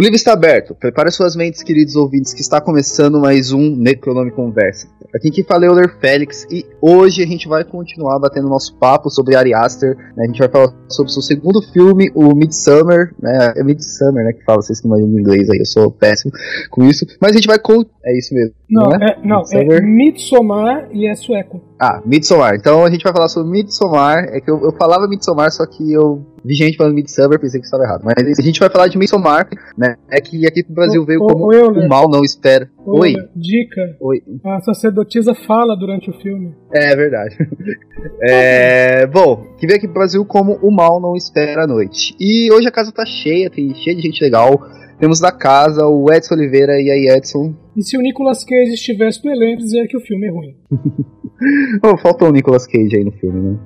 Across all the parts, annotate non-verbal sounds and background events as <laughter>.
O livro está aberto. Prepare suas mentes, queridos ouvintes, que está começando mais um Necronome Conversa. Aqui quem fala é o Euler Félix e hoje a gente vai continuar batendo nosso papo sobre Ari Aster. Né? A gente vai falar sobre o seu segundo filme, o Midsummer. Né? É Midsummer, né? Que fala, vocês que imaginam em inglês aí, eu sou péssimo com isso. Mas a gente vai com. É isso mesmo. Não, não é, é, não, é Midsommar e é sueco. Ah, Midsommar. Então a gente vai falar sobre Midsommar. É que eu, eu falava Midsommar, só que eu vi gente falando Midsummer, pensei que estava errado. Mas a gente vai falar de Midsommar, né? É que aqui pro Brasil o, veio o, como o, o mal não espera. Oi. Dica. Oi. A sacerdotisa fala durante o filme. É verdade. <laughs> é, bom, que veio aqui pro Brasil como o mal não espera a noite. E hoje a casa tá cheia, tem cheia de gente legal. Temos da casa o Edson Oliveira e aí Edson. E se o Nicolas Cage estivesse no elenco, dizer que o filme é ruim. <laughs> oh, faltou o Nicolas Cage aí no filme, né?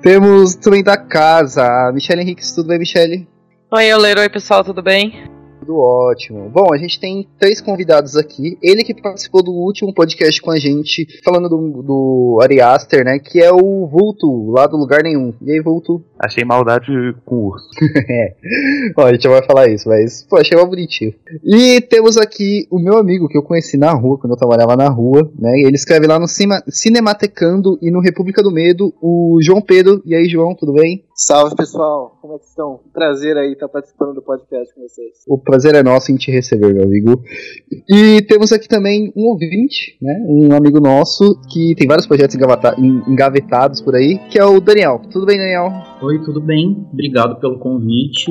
Temos também da casa a Michelle Henriques. Tudo bem, Michelle? Oi, Euler. Oi, pessoal. Tudo bem? Tudo ótimo. Bom, a gente tem três convidados aqui. Ele que participou do último podcast com a gente, falando do, do Ari Aster, né? Que é o Vulto, lá do Lugar Nenhum. E aí, Vulto? Achei maldade com o urso. <laughs> é. Ó, a gente já vai falar isso, mas, pô, achei mal bonitinho. E temos aqui o meu amigo que eu conheci na rua, quando eu trabalhava na rua, né? E ele escreve lá no Cima, Cinematecando e no República do Medo, o João Pedro. E aí, João, tudo bem? Salve pessoal, como é que estão? Prazer aí estar participando do podcast com vocês. O prazer é nosso em te receber, meu amigo. E temos aqui também um ouvinte, né? Um amigo nosso que tem vários projetos engavetados por aí, que é o Daniel. Tudo bem, Daniel? Oi, tudo bem? Obrigado pelo convite.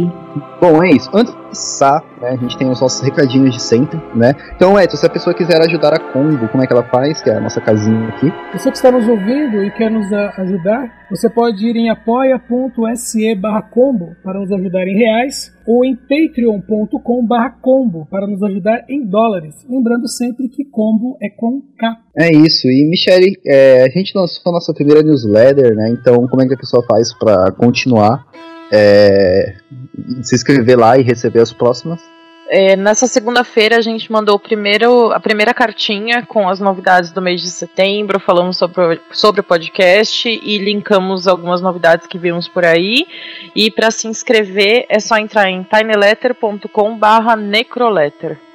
Bom, é isso. Antes de começar, né, a gente tem os nossos recadinhos de sempre, né? Então, Edson, se a pessoa quiser ajudar a Combo, como é que ela faz? Que é a nossa casinha aqui. Você que está nos ouvindo e quer nos ajudar, você pode ir em apoia.se barra combo para nos ajudar em reais ou em patreon.com barra combo para nos ajudar em dólares. Lembrando sempre que combo é com K. É isso. E, Michele, é, a gente lançou a nossa primeira newsletter, né? Então, como é que a pessoa faz para continuar? É, se inscrever lá e receber as próximas? É, nessa segunda-feira a gente mandou primeiro, a primeira cartinha com as novidades do mês de setembro, falamos sobre, sobre o podcast e linkamos algumas novidades que vimos por aí. E para se inscrever é só entrar em tinyletter.com/necroletter.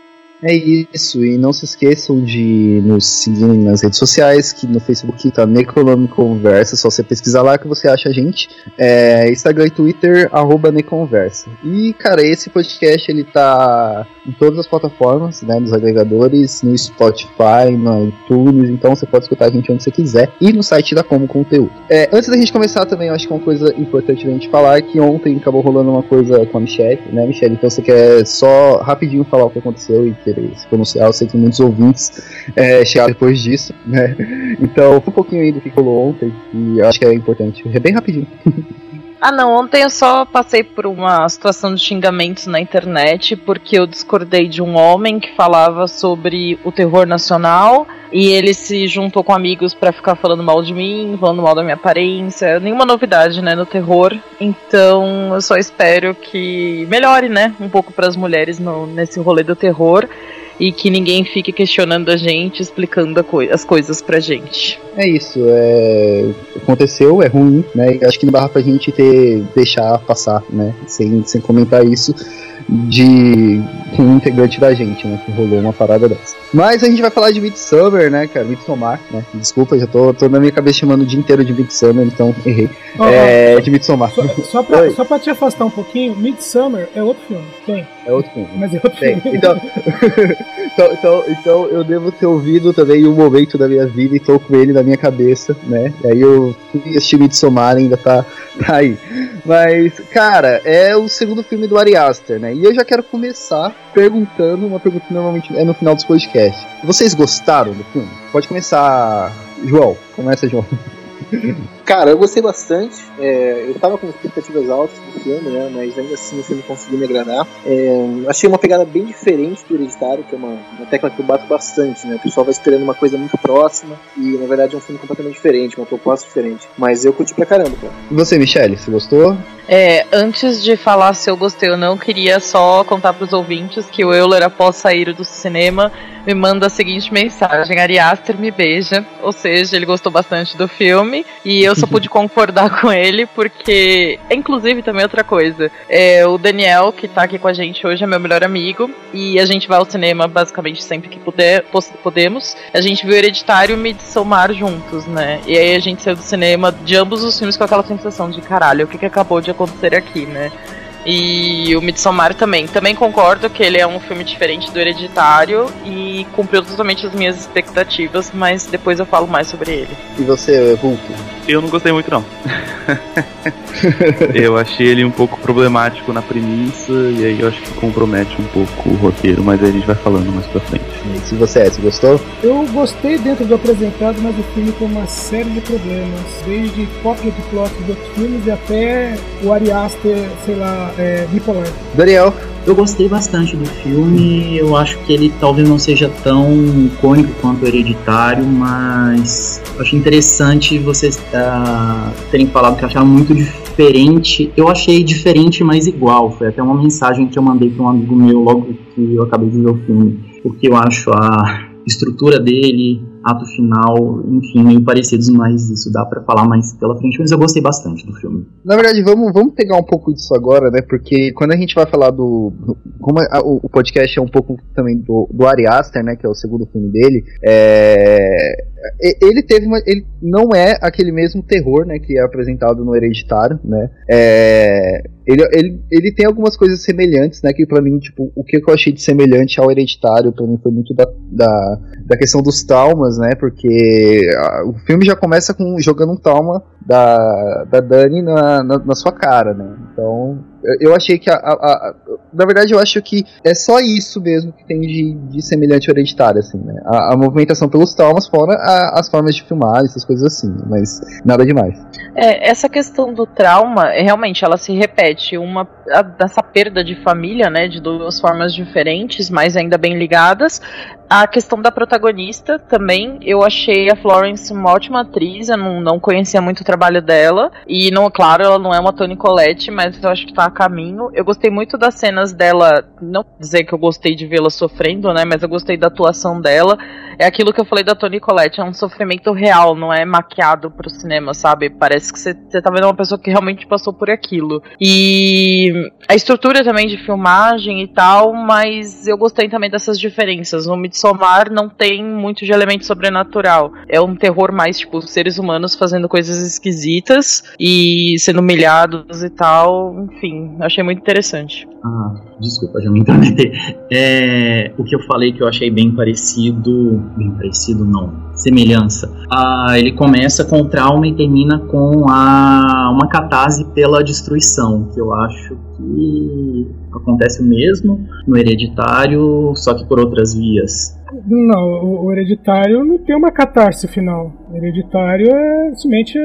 É isso, e não se esqueçam de nos seguir nas redes sociais, que no Facebook tá Necronome Conversa, só você pesquisar lá que você acha a gente. É, Instagram e Twitter, arroba Neconversa. E, cara, esse podcast ele tá em todas as plataformas, né, nos agregadores, no Spotify, no iTunes, então você pode escutar a gente onde você quiser, e no site da Como Conteúdo. É, antes da gente começar também, eu acho que é uma coisa importante da gente falar é que ontem acabou rolando uma coisa com a Michelle, né, Michelle? Então você quer só rapidinho falar o que aconteceu e querer se pronunciar. Eu sei que muitos ouvintes é, chegaram depois disso, né? Então, um pouquinho aí do que rolou ontem e acho que é importante. É bem rapidinho. <laughs> Ah, não. Ontem eu só passei por uma situação de xingamentos na internet porque eu discordei de um homem que falava sobre o terror nacional e ele se juntou com amigos para ficar falando mal de mim, falando mal da minha aparência. Nenhuma novidade, né, no terror. Então eu só espero que melhore, né, um pouco para as mulheres no, nesse rolê do terror e que ninguém fique questionando a gente, explicando co as coisas pra gente. É isso, é... aconteceu, é ruim, né? Acho que não dá pra gente ter deixar passar, né? Sem, sem comentar isso. de um integrante da gente, né? Que rolou uma parada dessa. Mas a gente vai falar de Midsummer, né, cara? Midsommar, né? Desculpa, já tô, tô na minha cabeça chamando o dia inteiro de Midsummer, então errei. Ó, é, de Midsommar. Só, só, pra, <laughs> Oi. só pra te afastar um pouquinho, Midsummer é outro filme. Tem. É outro filme. Mas é outro Tem. filme. Então, <laughs> então, então, então eu devo ter ouvido também um momento da minha vida e tô com ele na minha cabeça, né? E aí eu assistir Midsommar ainda tá, tá aí. Mas, cara, é o segundo filme do Ari Aster, né? E eu já quero começar perguntando uma pergunta que normalmente é no final dos podcasts. Vocês gostaram do filme? Pode começar, João. Começa, João. <laughs> Cara, eu gostei bastante. É, eu tava com expectativas altas do filme, né? Mas ainda assim o filme conseguiu me agradar. É, achei uma pegada bem diferente do Hereditário, que é uma, uma tecla que eu bato bastante, né? O pessoal vai esperando uma coisa muito próxima e na verdade é um filme completamente diferente, uma proposta diferente. Mas eu curti pra caramba, cara. E você, Michele, você gostou? É, antes de falar se eu gostei ou não, queria só contar pros ouvintes que o Euler, após sair do cinema, me manda a seguinte mensagem: Ari Aster me beija. Ou seja, ele gostou bastante do filme e eu só pude <laughs> concordar com ele porque, inclusive, também outra coisa. É, o Daniel, que tá aqui com a gente hoje, é meu melhor amigo e a gente vai ao cinema basicamente sempre que puder, podemos. A gente viu Hereditário e Midsommar juntos, né? E aí a gente saiu do cinema de ambos os filmes com aquela sensação de caralho, o que, que acabou de acontecer aqui, né? E o Midsommar também. Também concordo que ele é um filme diferente do Hereditário e cumpriu totalmente as minhas expectativas, mas depois eu falo mais sobre ele. E você, Vulto? Eu não gostei muito, não. <laughs> eu achei ele um pouco problemático na premissa, e aí eu acho que compromete um pouco o roteiro, mas aí a gente vai falando mais pra frente. E se você é, você gostou? Eu gostei dentro do apresentado, mas o filme tem uma série de problemas. Desde cópia de plot de outros filmes e até o Ari Aster, sei lá, é, bipolar. Daniel? Eu gostei bastante do filme, eu acho que ele talvez não seja tão icônico quanto Hereditário, mas eu achei interessante vocês ah, terem falado que acharam muito diferente. Eu achei diferente, mas igual. Foi até uma mensagem que eu mandei para um amigo meu logo que eu acabei de ver o filme, porque eu acho a estrutura dele, ato final, enfim, meio parecidos, mas isso dá pra falar mais pela frente, mas eu gostei bastante do filme. Na verdade, vamos, vamos pegar um pouco disso agora, né? Porque quando a gente vai falar do. como a- o, o podcast é um pouco também do, do Ari Aster, né? Que é o segundo filme dele. É, ele teve uma. Ele não é aquele mesmo terror, né? Que é apresentado no Hereditário, né? É, ele, ele, ele tem algumas coisas semelhantes, né? Que pra mim, tipo, o que eu achei de semelhante ao Hereditário, pra mim, foi muito da, da, da questão dos traumas, né? Porque ah, o filme já começa com jogando um trauma da, da Dani na, na, na sua cara, né? Então, eu, achei que a, a- a- Na verdade, eu acho que é só isso mesmo que tem de, de semelhante hereditário, assim, né? A, a movimentação pelos traumas, fora as formas de filmar, essas coisas assim, mas nada demais. É, essa questão do trauma, é, realmente, ela se repete. Uma, dessa perda de família, né, de duas formas diferentes, mas ainda bem ligadas. A questão da protagonista também, eu achei a Florence uma ótima atriz, eu não, não conhecia muito o trabalho dela. E, não, claro, ela não é uma Toni Collette, mas eu acho que tá a caminho. Eu gostei muito das cenas dela, não dizer que eu gostei de vê-la sofrendo, né, mas eu gostei da atuação dela. É aquilo que eu falei da Toni Collette, é um sofrimento real, não é maquiado pro cinema, sabe? Parece que você tá vendo uma pessoa que realmente passou por aquilo. E a estrutura também de filmagem e tal, mas eu gostei também dessas diferenças. No Midsommar não tem muito de elemento sobrenatural. É um terror mais, tipo, seres humanos fazendo coisas esquisitas e sendo humilhados e tal. Enfim, achei muito interessante. Ah, desculpa, já me intrometei. É, o que eu falei que eu achei bem parecido. Bem parecido, não. Semelhança. Ah, ele começa com o trauma e termina com a, uma catarse pela destruição, que eu acho que acontece o mesmo no hereditário, só que por outras vias. Não, o, Hereditário não tem uma catarse final. O Hereditário é simplesmente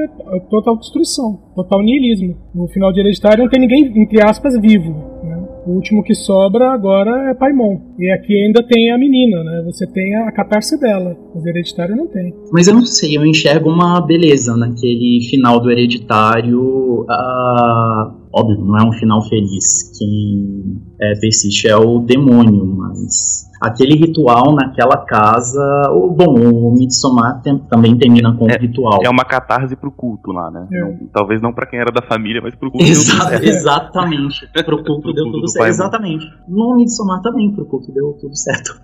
total destruição, total niilismo. No final de Hereditário não tem ninguém, entre aspas, vivo. né? O último que sobra agora é Paimon. E aqui ainda tem a menina, né? Você tem a catarse dela. Mas Hereditário não tem. Mas eu não sei, eu enxergo uma beleza naquele final do hereditário. ah, óbvio, não é um final feliz. Quem é, persiste é o demônio, mas aquele ritual naquela casa. O, bom, o Midsommar tem, também termina com um ritual. É uma catarse pro culto lá, né? É. Não- talvez não pra quem era da família, mas pro culto. Exa- deu <laughs> <laughs> exatamente. Pro culto deu culto tudo do certo. Exatamente. No Midsommar também, pro culto deu tudo certo.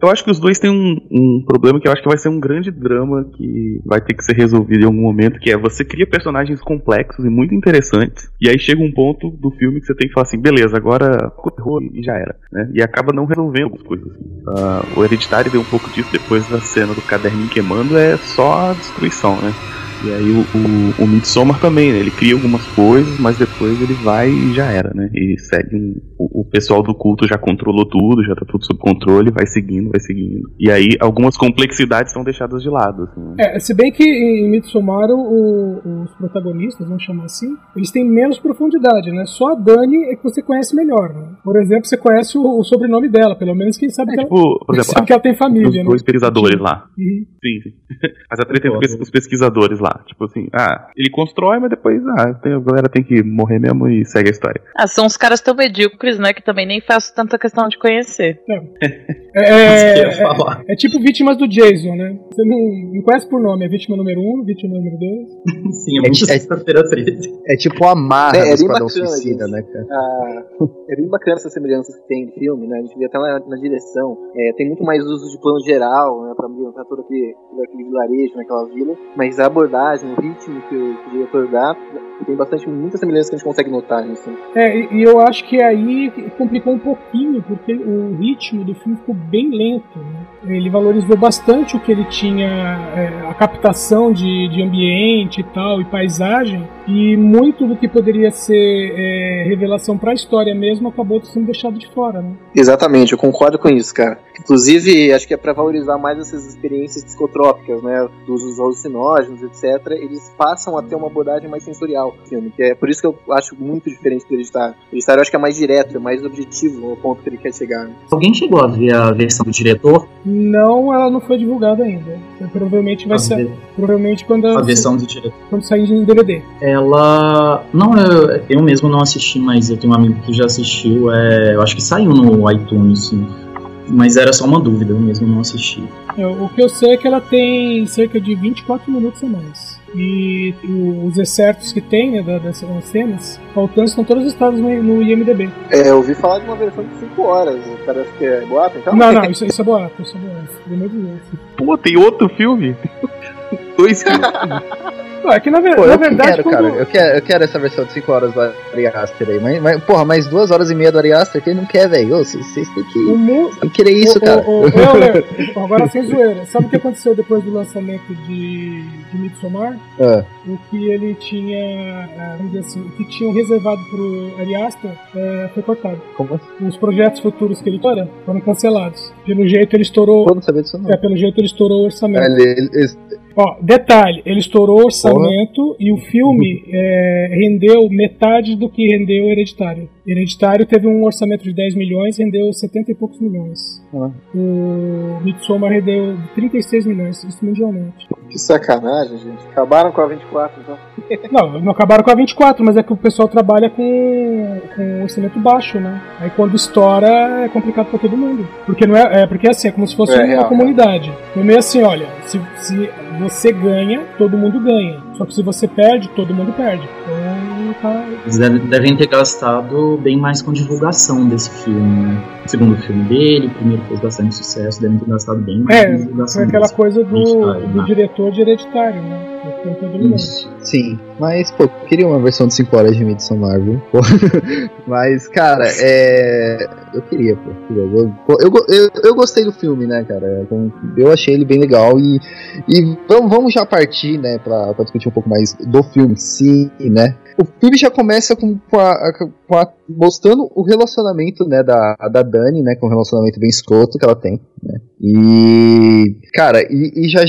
Eu acho que os dois têm um, um problema que eu acho que vai ser um grande drama que vai ter que ser resolvido em algum momento, que é você cria personagens complexos e muito interessantes, e aí chega um ponto do filme que você tem que falar assim, beleza, agora errou e já era, né? E acaba não resolvendo as coisas. Ah, o Hereditário deu um pouco disso depois da cena do caderninho queimando, é só a destruição, né? E aí o, o, o Midsommar também, né? Ele cria algumas coisas, mas depois ele vai e já era, né? E segue um, o, o pessoal do culto já controlou tudo, já tá tudo sob controle, vai seguindo, vai seguindo. E aí algumas complexidades são deixadas de lado, assim. né? É, se bem que em Midsommar o- o- os protagonistas, vamos chamar assim, eles têm menos profundidade, né? Só a Dani é que você conhece melhor, né? Por exemplo, você conhece o, o sobrenome dela, pelo menos quem sabe, É, que, tipo, ela, por <laughs> exemplo, sabe que ela tem os família, né? dois pesquisadores lá. Uhum. Sim, sim. <laughs> Mas a treta entre os pesquisadores lá. Tipo assim, ah, ele constrói, mas depois, ah, tem- a galera tem que morrer mesmo e segue a história. Ah, são uns caras tão medíocres, né? Que também nem faço tanta questão de conhecer. É, ia é, falar. é tipo vítimas do Jason, né? Você não, não conhece por nome, é vítima número 1, um, vítima número 2. <laughs> Sim, é muito É- sexta-feira 13. É tipo a marra É, é do bem Esquadrão bacana, Suicida, né, cara? Ah, é bem bacana essas semelhanças que tem no filme, né? A gente vê até na, na direção. É, tem muito mais uso de plano geral, né? Pra ambientar todo aquele, todo aquele vilarejo, naquela vila. Mas a abordagem, o ritmo que o, que o diretor dá, tem bastante, muitas semelhanças que a gente consegue notar nisso. É, e, e eu acho que aí complicou um pouquinho, porque o ritmo do filme ficou bem lento. né? Ele valorizou bastante o que ele tinha, é, a captação de, de ambiente e tal, e paisagem, e muito do que poderia ser é, revelação para a história mesmo acabou sendo deixado de fora. Né? Exatamente, eu concordo com isso, cara. Inclusive, acho que é pra valorizar mais essas experiências psicotrópicas, né? Dos alucinógenos, etc. Eles passam a ter uma abordagem mais sensorial no filme, que é por isso que eu acho muito diferente do Hereditário. O Hereditário eu acho que é mais direto, é mais objetivo no ponto que ele quer chegar. né? Alguém chegou a ver a versão do diretor? Não, ela não foi divulgada ainda. Então, provavelmente vai A ser. ve- Provavelmente quando, A versão do diretor. quando sair em DVD. Ela. Não, eu, eu mesmo não assisti, mas eu tenho um amigo que já assistiu. É, eu acho que saiu no iTunes, sim. Mas era só uma dúvida, eu mesmo não assisti. É, o que eu sei é que ela tem cerca de 24 minutos a mais. E os excertos que tem né, da- dessas cenas, faltando estão todos listados no, no IMDB. É, eu ouvi falar de uma versão de 5 horas. Parece que é boato, então? Não, não, isso, isso é boato, isso é boato. Pô, tem outro filme? <laughs> Dois filmes. <laughs> Pô, é que na, ver- Pô, na eu verdade. quero, quando- cara. Eu quero, eu quero essa versão de 5 horas do Ari Aster aí. Mas, mas, porra, mais 2 horas e meia do Ari Aster, quem não quer, velho? Vocês têm que, O mu... têm que querer isso, o, cara. O, o, <laughs> agora sem zoeira. Sabe o que aconteceu depois do lançamento de, de Midsommar? Ah, O que ele tinha, eh, vamos dizer assim, o que tinham reservado pro Ari Aster eh, foi cortado. como assim? Os projetos futuros que ele tinha foram cancelados. Pelo jeito ele estourou. Pô, não sabia disso não. É, pelo jeito ele estourou o orçamento. Ele- ele- ele- Ó, detalhe, ele estourou o orçamento e o filme <laughs> é, rendeu metade do que rendeu o Hereditário. Hereditário teve um orçamento de 10 milhões, rendeu 70 e poucos milhões. Ah. O Midsommar rendeu 36 milhões, isso mundialmente. Que sacanagem, gente. Acabaram com a 24, então. <laughs> Não, não acabaram com a 24, mas é que o pessoal trabalha com, com orçamento baixo, né? Aí quando estoura é complicado pra todo mundo. Porque não é, é porque assim, é como se fosse É, uma real, comunidade. É meio assim, olha, se, se você ganha, todo mundo ganha. Só que se você perde, todo mundo perde. Então Eles deve- devem ter gastado bem mais com divulgação desse filme, né? O segundo filme dele, o primeiro fez bastante sucesso, devem ter gastado bem mais É, com divulgação. foi aquela desse. coisa do, do né? diretor de hereditário, né? Isso. Sim, mas, pô, eu queria uma versão de 5 horas de Midsommar, viu? Pô. <laughs> mas, cara, é. Eu queria, pô. Eu, eu, eu, eu gostei do filme, né, cara? Então, Eu achei ele bem legal e. E vamos, já partir, né, pra, pra discutir um pouco mais do filme em si, né? O filme já começa com, com a, com a- mostrando o relacionamento, né, da, da Dani, né, com um relacionamento bem escroto que ela tem, né? E, cara, e, e já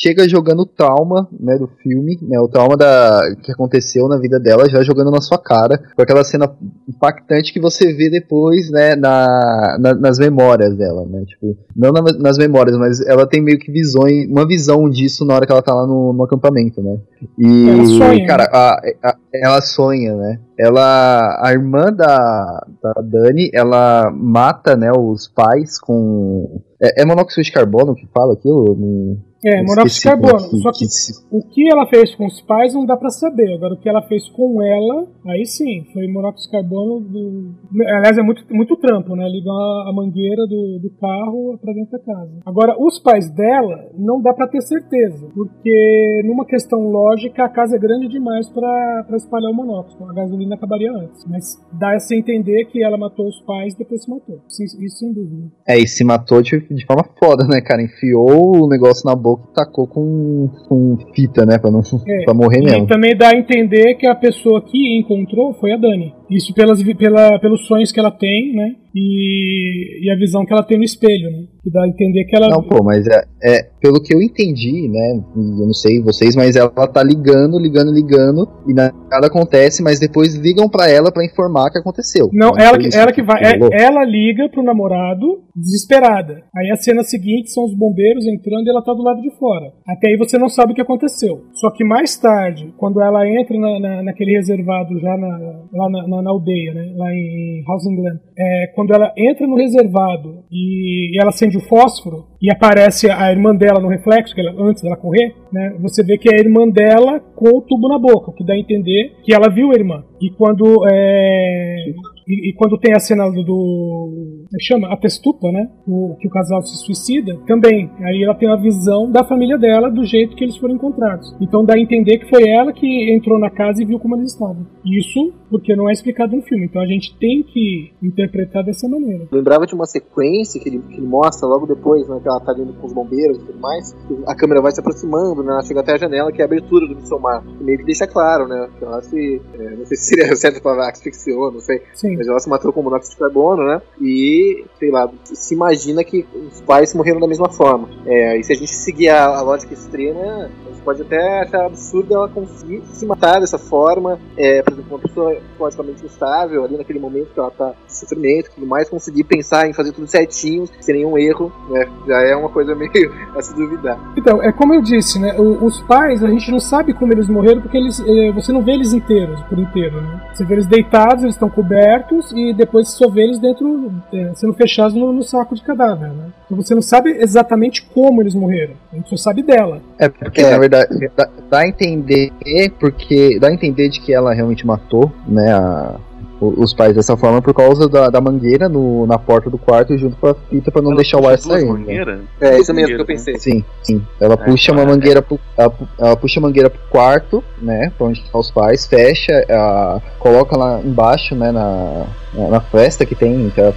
chega jogando o trauma, né, do filme, né, o trauma da, que aconteceu na vida dela, já jogando na sua cara, com aquela cena impactante que você vê depois, né, na, na- nas memórias dela, né, tipo, não na- nas memórias, mas ela tem meio que visões, uma visão disso na hora que ela tá lá no, no acampamento, né, e, Ela sonha, cara, a- a- ela sonha, né, ela, a irmã da, da Dani, ela mata, né, os pais com, é, é monóxido de carbono que fala aquilo? Não- É, monóxido de como carbono. que- Só que que o que ela fez com os pais não dá pra saber. Agora, o que ela fez com ela, aí sim, foi monóxido de carbono. Do... Aliás, é muito, muito trampo, né? Ligar a mangueira do, do carro pra dentro da casa. Agora, os pais dela, não dá pra ter certeza. Porque, numa questão lógica, a casa é grande demais pra pra espalhar o monóxido. A gasolina acabaria antes. Mas dá a se entender que ela matou os pais e depois se matou. Isso, isso sem dúvida. É, e se matou de, de forma foda, né, cara? Enfiou o negócio na boca e tacou com, com fita, né? Pra, não, É, pra morrer E mesmo. também dá a entender que a pessoa que encontrou foi a Dani. Isso pelas, pela, pelos sonhos que ela tem, né? E, e a visão que ela tem no espelho, né? Que dá a entender que ela. Não, pô, mas é, é, pelo que eu entendi, né? Eu não sei vocês, mas ela tá ligando, ligando, ligando, e nada acontece, mas depois ligam pra ela pra informar que aconteceu. Não, ela que, ela que vai. é- ela liga pro namorado desesperada. Aí a cena seguinte são os bombeiros entrando e ela tá do lado de fora. Até aí você não sabe o que aconteceu. Só que mais tarde, quando ela entra na, na- naquele reservado já na, lá na, na- na aldeia, né? Lá em Housing Glen, é, quando ela entra no reservado e, e ela acende o fósforo e aparece a irmã dela no reflexo, que ela, antes dela correr, né? Você vê que é a irmã dela com o tubo na boca, o que dá a entender que ela viu a irmã. E quando é, e, e quando tem a cena do, é chama a testupa, né? O, que o casal se suicida, também. Aí ela tem a visão da família dela do jeito que eles foram encontrados. Então dá a entender que foi ela que entrou na casa e viu como eles estavam. Isso porque não é explicado no filme. Então a gente tem que interpretar dessa maneira. Lembrava de uma sequência que ele, que ele mostra logo depois, né? Que ela tá indo com os bombeiros e tudo mais. A câmera vai se aproximando, né? Ela chega até a janela, que é a abertura do Midsommar. E meio que deixa claro, né? Que ela se. é, não sei se seria <laughs> certo falar asfixiou, não sei. Sim. Mas ela se matou com monóxido de carbono, né? E, sei lá, se imagina que os pais morreram da mesma forma. É, e se a gente seguir a, a lógica extrema, a gente pode até achar absurdo ela conseguir se matar dessa forma. É, por exemplo, uma pessoa psicologicamente instável, ali naquele momento que ela tá em sofrimento tudo mais, conseguir pensar em fazer tudo certinho, sem nenhum erro, né? Já é uma coisa meio <laughs> a se duvidar. Então, é como eu disse, né? o- os pais, a gente não sabe como eles morreram porque eles, eh, você não vê eles inteiros, por inteiro, né? Você vê eles deitados, eles estão cobertos e depois você só vê eles dentro, eh, sendo fechados no, no saco de cadáver, né? Então você não sabe exatamente como eles morreram. A gente só sabe dela. É porque, É. na verdade, dá, dá a entender porque. Dá a entender de que ela realmente matou, né, a- os pais dessa forma por causa da, da mangueira no, na porta do quarto junto com a fita pra não Ela deixar o ar sair. né? É, isso mesmo que eu pensei. Sim, sim. Ela puxa uma é. mangueira pro, ela, ela puxa a mangueira pro quarto, né? Pra onde estão os pais, fecha, a, coloca lá embaixo, né? Na, na, na festa que tem, que é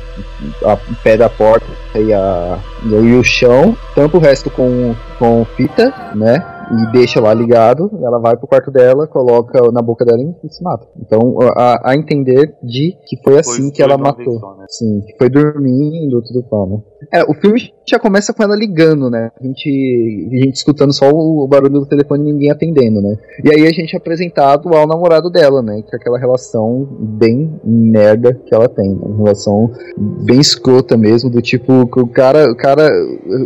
a, a o pé da porta e, a, e o chão, tampa o resto com, com fita, né? E deixa lá ligado, ela vai pro quarto dela, coloca na boca dela e se mata. Então, a, a entender de que foi assim Foi- que ela foi vez matou. né? Sim, que foi dormindo, tudo tal, né? É, o filme já começa com ela ligando, né? A gente, a gente escutando só o barulho do telefone e ninguém atendendo, né? E aí a gente é apresentado ao namorado dela, né? Que é aquela relação bem merda que ela tem, né? Uma relação bem escrota mesmo, do tipo, que o cara, o cara,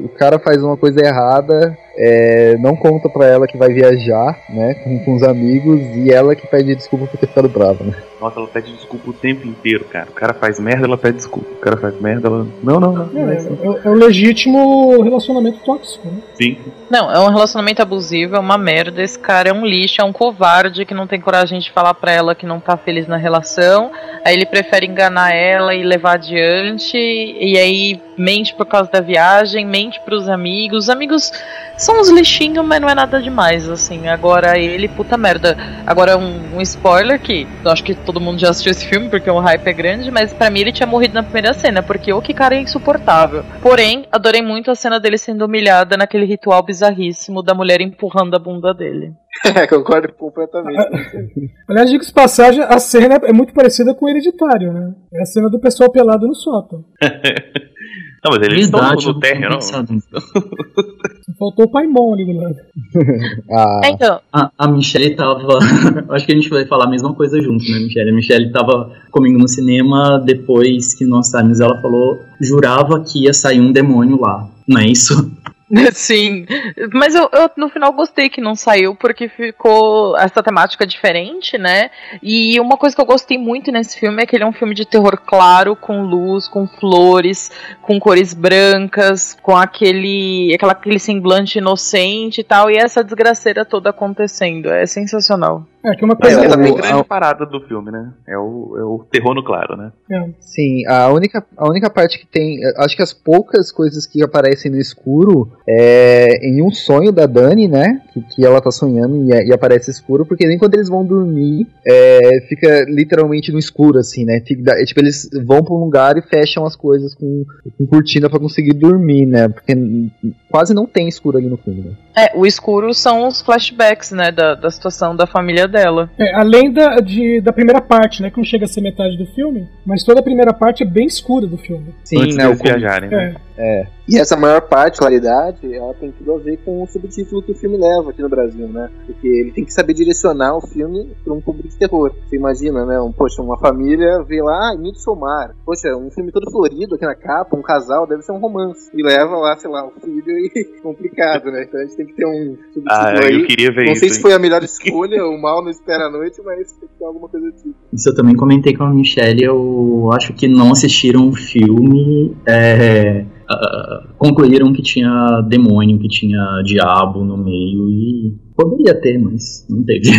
o cara faz uma coisa errada, é, não conta pra ela que vai viajar, né? Com, com os amigos, e ela que pede desculpa por ter ficado brava, né? Nossa, ela pede desculpa o tempo inteiro, cara. O cara faz merda, ela pede desculpa. O cara faz merda, ela. Não, não, não. não é É, é, é um legítimo relacionamento tóxico, né? Sim. Não, é um relacionamento abusivo, é uma merda. Esse cara é um lixo, é um covarde que não tem coragem de falar pra ela que não tá feliz na relação. Aí ele prefere enganar ela e levar adiante. E aí mente por causa da viagem, mente pros amigos. Os amigos são uns lixinhos, mas não é nada demais, assim. Agora ele, puta merda. Agora um, um spoiler que eu acho que todo mundo já assistiu esse filme porque o hype é grande, mas pra mim ele tinha morrido na primeira cena, porque o que cara é insuportável. Porém, adorei muito a cena dele sendo humilhada naquele ritual bizarríssimo da mulher empurrando a bunda dele. <laughs> É, concordo completamente. <laughs> Aliás, digo de passagem, a cena é muito parecida com o Hereditário, né? É a cena do pessoal pelado no sótão. <laughs> Não, mas eles estão no térreo, não. nisso. Faltou o Paimon ali do lado. Ah, É, então, A, a Michelle tava. Acho que a gente vai falar a mesma coisa junto, né, Michelle? A Michelle tava comigo no cinema depois que nós saímos. Ela falou, jurava que ia sair um demônio lá. Não é isso? <laughs> Sim, mas eu, eu, no final gostei que não saiu porque ficou essa temática diferente, né? E uma coisa que eu gostei muito nesse filme é que ele é um filme de terror claro, com luz, com flores, com cores brancas, com aquele, aquela, aquele semblante inocente e tal, e essa desgraceira toda acontecendo. É sensacional. É, que é uma É, coisa. é a o- grande a- parada do filme, né? É o, é o terror no claro, né? Sim, a única, a única parte que tem. Acho que as poucas coisas que aparecem no escuro é em um sonho da Dani, né? Que, que ela tá sonhando e, e aparece escuro, porque nem quando eles vão dormir, é, fica literalmente no escuro, assim, né? Fica- é, tipo, eles vão pra um lugar e fecham as coisas com, com cortina pra conseguir dormir, né? Porque quase não tem escuro ali no filme, né? É, o escuro são os flashbacks, né, da, da situação da família dela. É, além da, de, da primeira parte, né? Que não chega a ser metade do filme, mas toda a primeira parte é bem escura do filme. Sim, Antes né? O viajarem, né? É. E essa maior particularidade, ela tem tudo a ver com o subtítulo que o filme leva aqui no Brasil, né? Porque ele tem que saber direcionar o filme para um público de terror. Você imagina, né? Um, poxa, uma família vê lá, ah, Midsommar. Poxa, um filme todo florido aqui na capa, um casal, deve ser um romance. E leva lá, sei lá, o filho e <laughs> complicado, né? Então a gente tem que ter um subtítulo Ah, aí. eu queria ver Não isso. sei se hein? foi a melhor escolha, o mal não espera a noite, mas tem que ter alguma coisa do tipo. Isso eu também comentei com a Michelle. Eu acho que não assistiram o filme. é, ah, concluíram que tinha demônio, que tinha diabo no meio e poderia ter, mas não teve.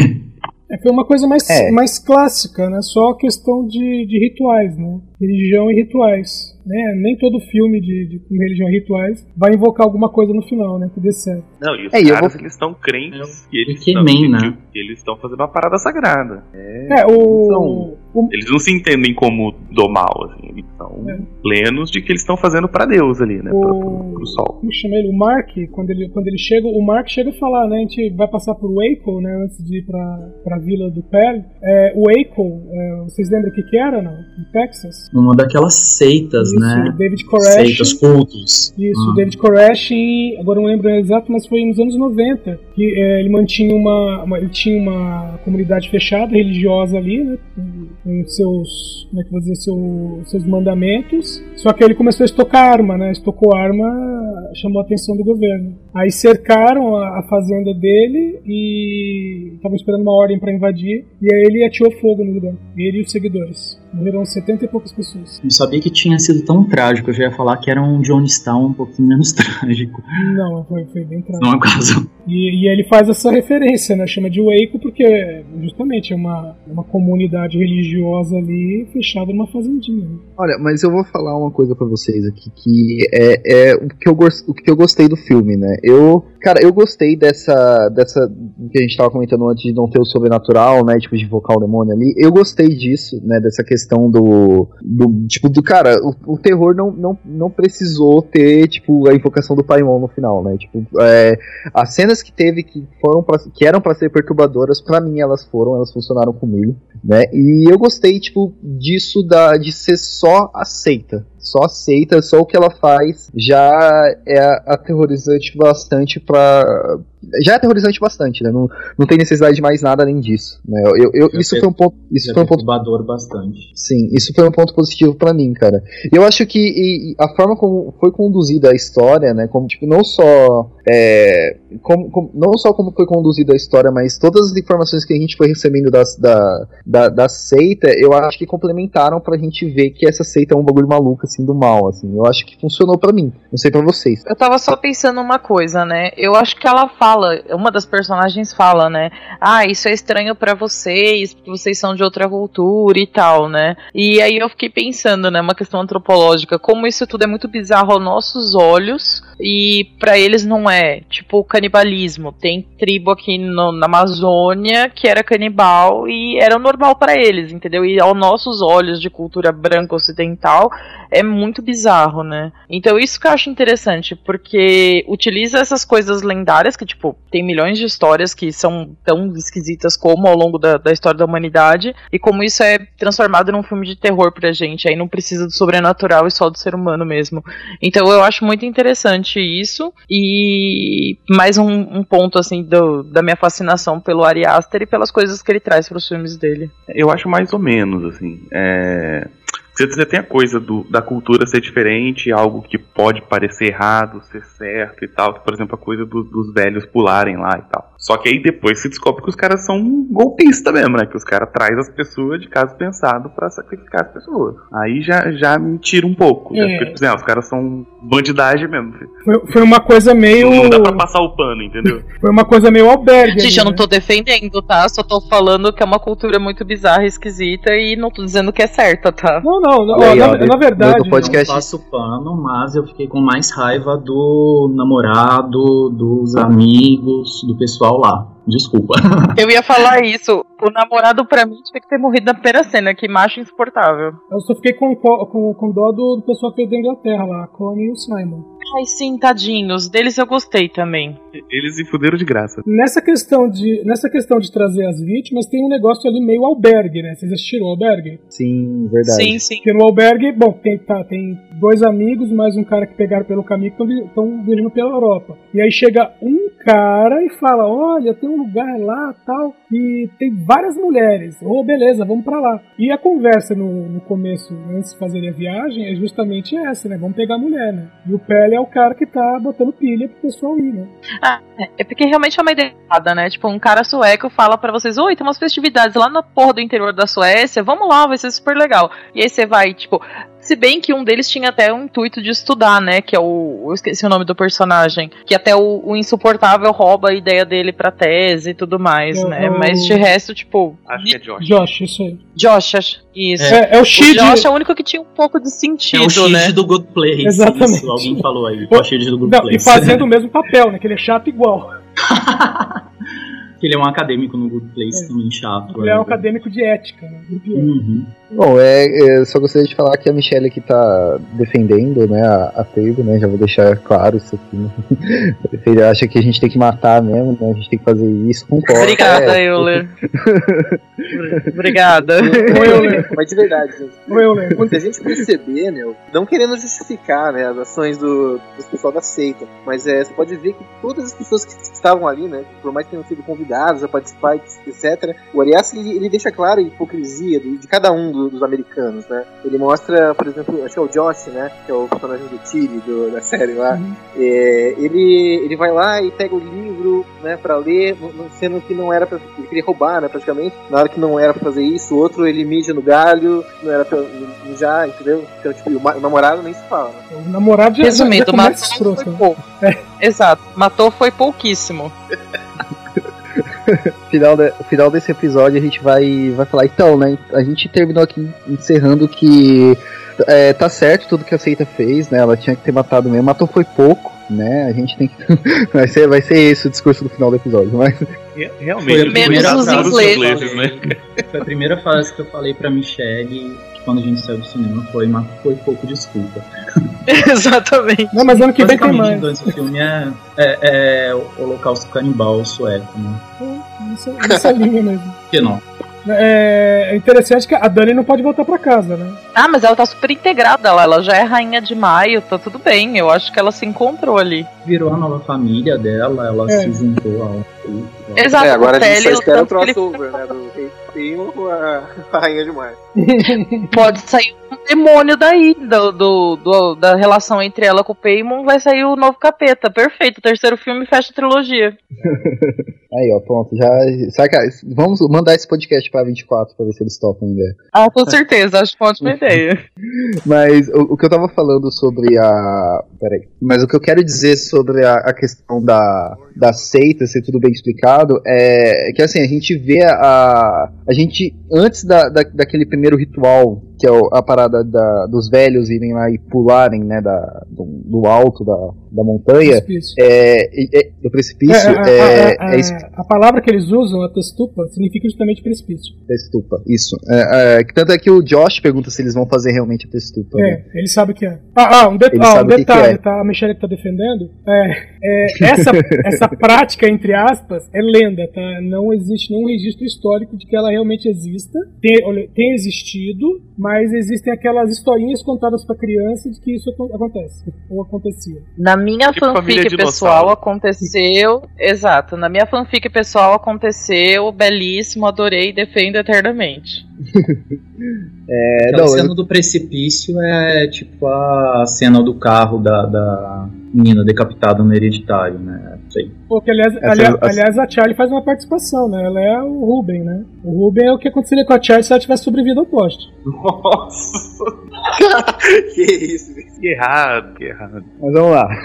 É, foi uma coisa mais, É. mais clássica, né? Só questão de, de rituais, né? Religião e rituais. Né? Nem todo filme de, de com religião e rituais vai invocar alguma coisa no final, né? Que dê certo. Não, e os É, caras, vou- eles estão crentes que eles estão né? eles estão fazendo uma parada sagrada. É, o. Então, o- Eles não se entendem como do mal, assim. Eles são É. plenos de que eles estão fazendo pra Deus ali, né? Pro, pro, o, pro sol. como chama ele? O Mark, quando ele, quando ele chega, o Mark chega a falar, né? A gente vai passar por Waco, né? Antes de ir pra, pra vila do Perry. É, o Waco, é, vocês lembram o que que era, não? Em Texas? Uma daquelas seitas, né? David Koresh. Seitas, cultos. Isso, Ah. David Koresh, em- agora não lembro exato, mas foi nos anos 90, que é, ele mantinha uma, uma- ele tinha uma comunidade fechada, religiosa ali, né, com, com seus, como é que vou dizer, seu- seus mandamentos, só que ele começou a estocar arma, né, estocou arma, chamou a atenção do governo. Aí cercaram a, a fazenda dele e estavam esperando uma ordem para invadir, e aí ele atirou fogo no lugar, ele e os seguidores. Morreram 70 e poucas pessoas. Não sabia que tinha sido tão trágico. Eu já ia falar que era um Jonestown um pouquinho menos <laughs> trágico. Não, foi, foi bem trágico. Não é o caso. E, e ele faz essa referência, né? Chama de Waco porque justamente é uma, uma comunidade religiosa ali fechada numa fazendinha. né? Olha, mas eu vou falar uma coisa pra vocês aqui, que é, é o, que eu o que eu gostei do filme, né? Eu, cara, eu gostei dessa, dessa, que a gente tava comentando antes de não ter o sobrenatural, né? Tipo, de invocar o demônio ali. Eu gostei disso, né? Dessa questão do, do tipo, do cara, o, o terror não, não, não precisou ter, tipo, a invocação do Paimon no final, né? Tipo, é, as que teve que foram pra, que eram pra ser perturbadoras, pra mim elas foram, elas funcionaram comigo, né? E eu gostei, tipo, disso da, de ser só aceita. Só aceita, só o que ela faz já é aterrorizante bastante pra. Já é aterrorizante bastante, né? Não, não tem necessidade de mais nada além disso. Né? Eu, eu- Já isso foi um ponto. Isso foi um ponto bastante. Sim, isso foi um ponto positivo pra mim, cara. E eu acho que e- e a forma como foi conduzida a história, né, como tipo não só é, como, como- não só como foi conduzida a história, mas todas as informações que a gente foi recebendo das, da, da, da seita, eu acho que complementaram pra gente ver que essa seita é um bagulho maluco assim do mal, assim. Eu acho que funcionou pra mim. Não sei pra vocês. Eu tava só pensando uma coisa, né? Eu acho que ela fala, uma das personagens fala, né? Ah, isso é estranho pra vocês, porque vocês são de outra cultura e tal, né? E aí eu fiquei pensando, né, uma questão antropológica, como isso tudo é muito bizarro aos nossos olhos e pra eles não é, tipo canibalismo. Tem tribo aqui no- na Amazônia que era canibal e era normal pra eles, entendeu? E aos nossos olhos de cultura branca ocidental é muito bizarro, né? Então isso que eu acho interessante, porque utiliza essas coisas lendárias, que, tipo, tem milhões de histórias que são tão esquisitas como ao longo da, da história da humanidade, e como isso é transformado num filme de terror pra gente, aí não precisa do sobrenatural e só do ser humano mesmo. Então eu acho muito interessante isso. E mais um, um ponto, assim, do, da minha fascinação pelo Ari Aster e pelas coisas que ele traz para os filmes dele. Eu acho mais ou menos, assim. É... Você tem a coisa do, da cultura ser diferente, algo que pode parecer errado, ser certo e tal. Por exemplo, a coisa do, dos velhos pularem lá e tal. Só que aí depois se descobre que os caras são golpistas mesmo, né? Que os caras trazem as pessoas de caso pensado para sacrificar as pessoas. Aí já, já me tira um pouco. Já É. fica, tipo, assim, ah, os caras são bandidagem mesmo. Foi, foi uma coisa meio. Não dá pra passar o pano, entendeu? <laughs> Foi uma coisa meio albergue. Gente, ali, eu não né? tô defendendo, tá? Só tô falando que é uma cultura muito bizarra e esquisita e não tô dizendo que é certa, tá? Não, não, não, Olha aí, na, ó, na verdade. no podcast- Não passo pano, mas eu fiquei com mais raiva do namorado, dos amigos, do pessoal lá. Desculpa. <laughs> Eu ia falar isso. O namorado, pra mim, tinha que ter morrido na primeira cena. Que macho insuportável. Eu só fiquei com, com, com dó do, do pessoal que veio da Inglaterra lá, a Connie e o Simon. Ai, sim, tadinhos. Deles eu gostei também. Eles se fuderam de graça. Nessa questão de, nessa questão de trazer as vítimas, tem um negócio ali meio albergue, né? Vocês assistiram o albergue? Sim, verdade. Sim, sim. Porque no albergue, bom, tem, tá, tem dois amigos, mais um cara que pegaram pelo caminho que estão viajando pela Europa. E aí chega um cara e fala: Olha, tem um lugar lá tal, e tem várias mulheres. Oh, beleza, vamos pra lá. E a conversa no, no começo, antes de fazerem a viagem, é justamente essa, né? Vamos pegar a mulher, né? E o Pele é o cara que tá botando pilha pro pessoal ir, né? Ah, é- porque realmente é uma ideia né? Tipo, um cara sueco fala pra vocês: Oi, tem umas festividades lá na porra do interior da Suécia, vamos lá, vai ser super legal. E aí você vai, tipo. Se bem que um deles tinha até o intuito de estudar, né? Que é o. Eu esqueci o nome do personagem. Que até o, o insuportável rouba a ideia dele pra tese e tudo mais, É, né? é o- Mas de resto, tipo. Acho que é Josh. Josh, isso aí. Josh, acho- isso. É, é o O Shid. Josh é o único que tinha um pouco de É sentido, o Shield né? do Good Place. Exatamente. Isso, alguém falou aí. É o Shield do Good Não, e Place. fazendo o mesmo papel, né? Que ele é chato igual. <laughs> Que ele é um acadêmico no Good Place também chato. Ele é um acadêmico de ética, né? Uhum. Bom, é, é, só gostaria de falar que a Michelle aqui tá defendendo, né, a, a né, já vou deixar claro isso aqui, né. <laughs> Ele acha que a gente tem que matar mesmo, né, a gente tem que fazer isso, concordo. Obrigada, é, Euler. <laughs> Obrigada. Oi, Euler. Mas de verdade, gente. Euler. Se a gente perceber, né, não querendo justificar né, as ações do, dos pessoal da seita, mas é, você pode ver que todas as pessoas que estavam ali, né, por mais que tenham sido convidados a participar, etc., o Arias ele, ele deixa claro a hipocrisia de, de cada um do- dos americanos, né? Ele mostra, por exemplo, acho que é o Josh, né, que é o personagem do Tilly do- da série lá, é, ele, ele vai lá e pega o livro, né, pra ler, sendo que não era pra. Ele queria roubar, né, praticamente. Na hora que não era pra fazer isso, o outro ele mija no galho, não era pra mijar, entendeu? Então, tipo, o, o namorado nem se fala, né? O namorado já, já, já Resumindo, começa matou escroto. foi né? pouco. Exato, matou foi pouquíssimo. <laughs> <laughs> final, da- final desse episódio a gente vai, vai falar, então, né, a gente terminou aqui encerrando que é, tá certo tudo que a Seita fez, né, ela tinha que ter matado mesmo, matou foi pouco, né, a gente tem que... <laughs> vai, ser, vai ser esse o discurso do final do episódio, mas... Re- Realmente, Foi a Menos primeira os frase ingleses. que eu falei- né? Foi a primeira frase que eu falei pra Michelle quando a gente saiu do cinema. Foi, mas foi pouco desculpa. <laughs> Exatamente. Não, mas ano que vem tem mais. então, esse filme é, é, é o Holocausto Canibal sueco, né? Nessa, nessa <laughs> linha mesmo. Por que não? É, é interessante que a Dani não pode voltar pra casa, né? Ah, mas ela tá super integrada lá. Ela já é rainha de maio, tá tudo bem. Eu acho que ela se encontrou ali. Virou a nova família dela, ela É. se juntou ao. Exato, é, agora o a gente só espera o que crossover, né? Do Rei com a a <laughs> Rainha de Mar. <laughs> pode sair um demônio daí, do, do- do- da relação entre ela com o Paimon, vai sair o novo capeta. Perfeito, o terceiro filme fecha a trilogia. <laughs> Aí, ó, pronto, já... Saca, vamos mandar esse podcast pra 24 pra ver se eles topam ainda. Ah, com certeza, acho uma ótima ideia. Mas o, o que eu tava falando sobre a. Peraí. Mas o que eu quero dizer sobre a, a questão da, da seita, ser tudo bem explicado, é que assim, a gente vê a. A gente, antes da, da, daquele primeiro ritual, que é a parada da, dos velhos irem lá e pularem, né, da, do, do alto da, da montanha, Precipício. é, é- do precipício, É, a- a, a- a palavra que eles usam, a testupa, significa justamente precipício. testupa, isso. É, é, tanto é que o Josh pergunta se eles vão fazer realmente a testupa. né? É, ele sabe o que é. Ah, ah, um, de- ah, um detalhe, é. tá? A Michelle que tá defendendo. Essa, <laughs> essa prática, entre aspas, é lenda, tá? Não existe nenhum registro histórico de que ela realmente exista. Tem, tem existido, mas existem aquelas historinhas contadas pra criança de que isso acon- acontece. Ou acontecia. Na minha Tipo fanfic pessoal aconteceu. Exato, na minha fanfic pessoal aconteceu, belíssimo, adorei e defendo eternamente. <laughs> É, Aquela não, cena do precipício é tipo a cena do carro da, da menina decapitada no hereditário, né? Aí. Porque, aliás, aliás, essa- aliás, a Charlie faz uma participação, né? Ela é o Ruben, né? O Ruben é o que aconteceria com a Charlie se ela tivesse sobrevivido ao poste. Nossa, <laughs> que isso, velho. que errado, que errado. Mas vamos lá. <laughs>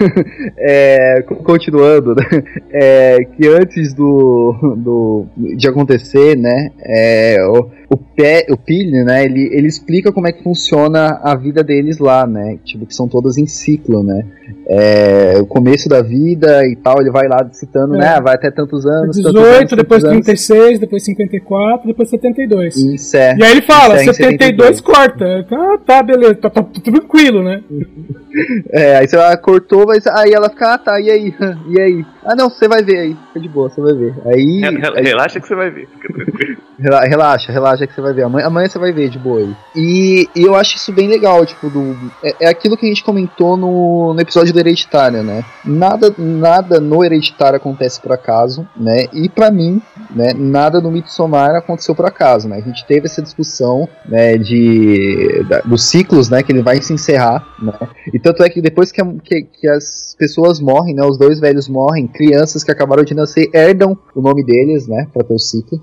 É, co- continuando, né? É, que antes do, do de acontecer, né? é, o, o, Pe, o Pili, né? Ele, ele explica como é que funciona a vida deles lá, né? Tipo, que são todas em ciclo, né? É, o começo da vida e tal, ele vai lá citando, É. né? Vai até tantos anos. tantos anos, 18, tantos depois anos. 36, depois 54, depois 72. Isso é. E aí ele fala, Isso é em 72 corta. Ah, tá, beleza, tá, tá tranquilo, né? <laughs> É, aí você ela cortou, mas aí ela fica, ah tá, e aí? <laughs> E aí? Ah não, você vai ver aí, fica de boa, você vai ver. Aí, Re- re- aí- Relaxa que você vai ver. Fica tranquilo. Rela- relaxa, relaxa que você vai ver. Amanhã, amanhã você vai ver de boa. E, e eu acho isso bem legal, tipo, do, é, é aquilo que a gente comentou no, no episódio do Hereditário, né? Nada, nada no Hereditário acontece por acaso, né? E pra mim, né, nada no Midsommar aconteceu por acaso, né? A gente teve essa discussão, né, de, da- dos ciclos, né, que ele vai se encerrar, né? E tanto é que depois que, a- que, que as pessoas morrem, né, os dois velhos morrem, crianças que acabaram de nascer herdam o nome deles, né, pra ter o ciclo.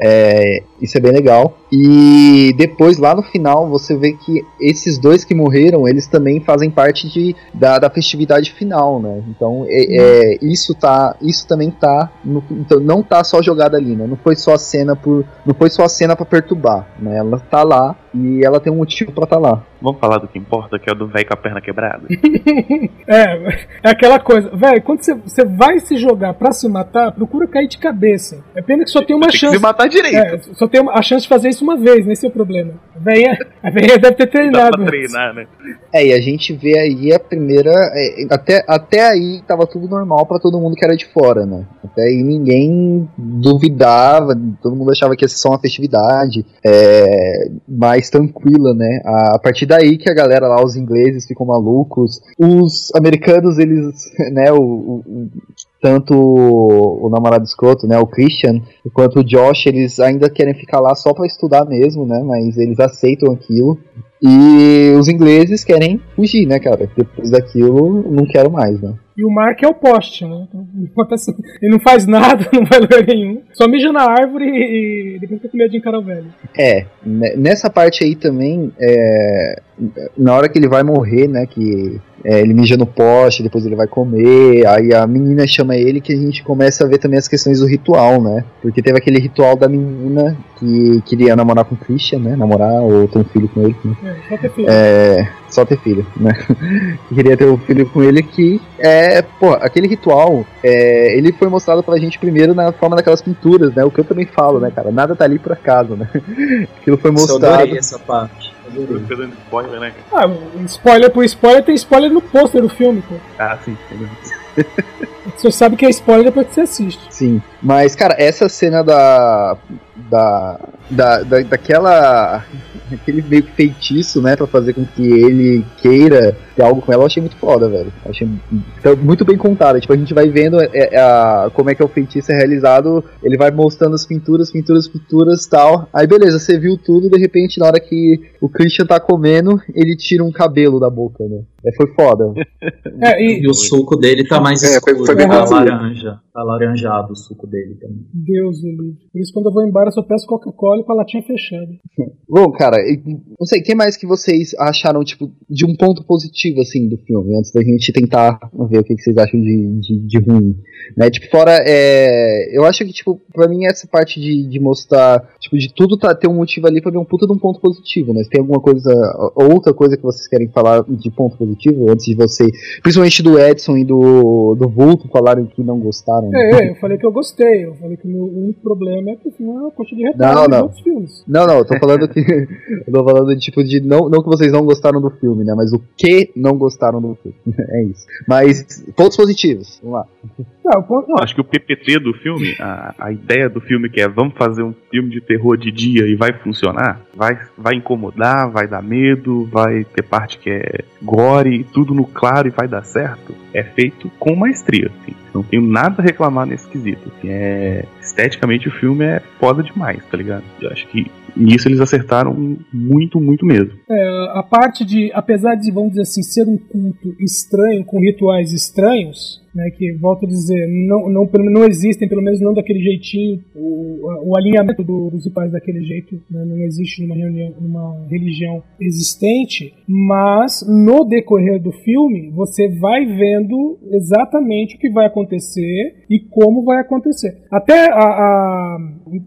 É, isso é bem legal. E depois, lá no final, você vê que esses dois que morreram, eles também fazem parte de, da, da festividade final, né? Então, é, é, isso tá, isso também tá, no- então não tá só jogada ali, né? Não foi só a cena por, não foi só a cena para perturbar, né? Ela tá lá e ela tem um motivo pra tá lá. Vamos falar do que importa, que é o do velho com a perna quebrada. <laughs> É, é aquela coisa, velho, quando você, você vai se jogar pra se matar, procura cair de cabeça. É pena que só tem uma Tem que chance. se matar direito. É, só tem uma- a chance de fazer isso uma vez, nesse é o problema. A velha, a velha <laughs> deve ter Dá treinado. pra treinar, né? É, e a gente vê aí a primeira. é, até, até aí tava tudo normal pra todo mundo que era de fora, né? Até aí ninguém duvidava, todo mundo achava que ia ser só uma festividade é, mais tranquila, né? A, partir daí que a galera lá, os ingleses, ficam malucos. Os americanos, eles, <laughs> né, o, o- tanto o, o namorado escroto, né, o Christian, quanto o Josh, eles ainda querem ficar lá só pra estudar mesmo, né? Mas eles aceitam aquilo. E os ingleses querem fugir, né, cara? Depois daquilo, não quero mais, né? E o Mark é o poste, né? Então, <laughs> Ele não faz nada, <laughs> não vai lugar nenhum. Só mija na árvore e depois fica com medo de encarar o velho. É, ne- nessa parte aí também, é, na hora que ele vai morrer, né, que é, ele mija no poste, depois ele vai comer, aí a menina chama ele que a gente começa a ver também as questões do ritual, né? Porque teve aquele ritual da menina que queria namorar com o Christian, né? Namorar ou ter um filho com ele, né? É, só ter filho. É, só ter filho, né? Que <laughs> queria ter um filho com ele que é, pô, aquele ritual, é, ele foi mostrado pra gente primeiro na forma daquelas pinturas, né? O que eu também falo, né, cara? Nada tá ali por acaso, né? <laughs> Aquilo foi Isso, eu mostrado. adorei essa parte. Adorei. Spoiler, né? Ah, spoiler por spoiler, tem spoiler no pôster do filme, pô. Ah, sim. Você sabe que é spoiler depois que você assiste. Sim, mas cara, essa cena da da, da, da daquela aquele meio que feitiço, né, Pra fazer com que ele queira ter algo com ela, eu achei muito foda, velho. Eu achei então, muito bem contada. Tipo, a gente vai vendo é, é, a, como é que é o feitiço é realizado, ele vai mostrando as pinturas, pinturas, pinturas, tal. Aí beleza, você viu tudo, de repente na hora que o Christian tá comendo, ele tira um cabelo da boca, né? É, foi foda. <laughs> É, e, E o suco dele tá mais É, foi- escuro, foi bem tá parecido. laranja. Tá laranjado o suco dele também. Deus, do livre. Por isso, quando eu vou embora, eu só peço Coca-Cola com a latinha fechada. <laughs> Bom, cara, não sei, o que mais que vocês acharam, tipo, de um ponto positivo, assim, do filme, antes da gente tentar ver o que, que vocês acham de, de, de ruim, né, tipo, fora, é, eu acho que, tipo, pra mim essa parte de, de mostrar, tipo, de tudo tá, ter um motivo ali, pra mim é um puta de um ponto positivo, né, se tem alguma coisa, outra coisa que vocês querem falar de ponto positivo, antes de você, principalmente do Edson e do, do Vulto falarem que não gostaram É, eu falei que eu gostei. Eu falei que o meu único problema é que o filme é uma coxa de retalho Não, de não. outros filmes. Não, não, eu tô falando que. <laughs> eu tô falando de tipo de. Não, não que vocês não gostaram do filme, né? Mas o que não gostaram do filme. <laughs> é isso. Mas pontos positivos. Vamos lá. Não, ponto- Eu acho que o PPT do filme, a, a ideia do filme que é vamos fazer um filme de terror de dia e vai funcionar, vai, vai incomodar, vai dar medo, vai ter parte que é gore, tudo no claro e vai dar certo, é feito com maestria. Assim. Não tenho nada a reclamar nesse quesito. Assim, é, esteticamente o filme é foda demais, tá ligado? Eu acho que nisso eles acertaram muito, muito mesmo. É, a parte de, apesar de, vamos dizer assim, ser um culto estranho, com rituais estranhos, né, que, volto a dizer, não, não, não existem, pelo menos não daquele jeitinho, o, o alinhamento do- dos rituais daquele jeito, né, não existe numa, reunião, numa religião existente, mas no decorrer do filme, você vai vendo exatamente o que vai acontecer e como vai acontecer. Até a, a-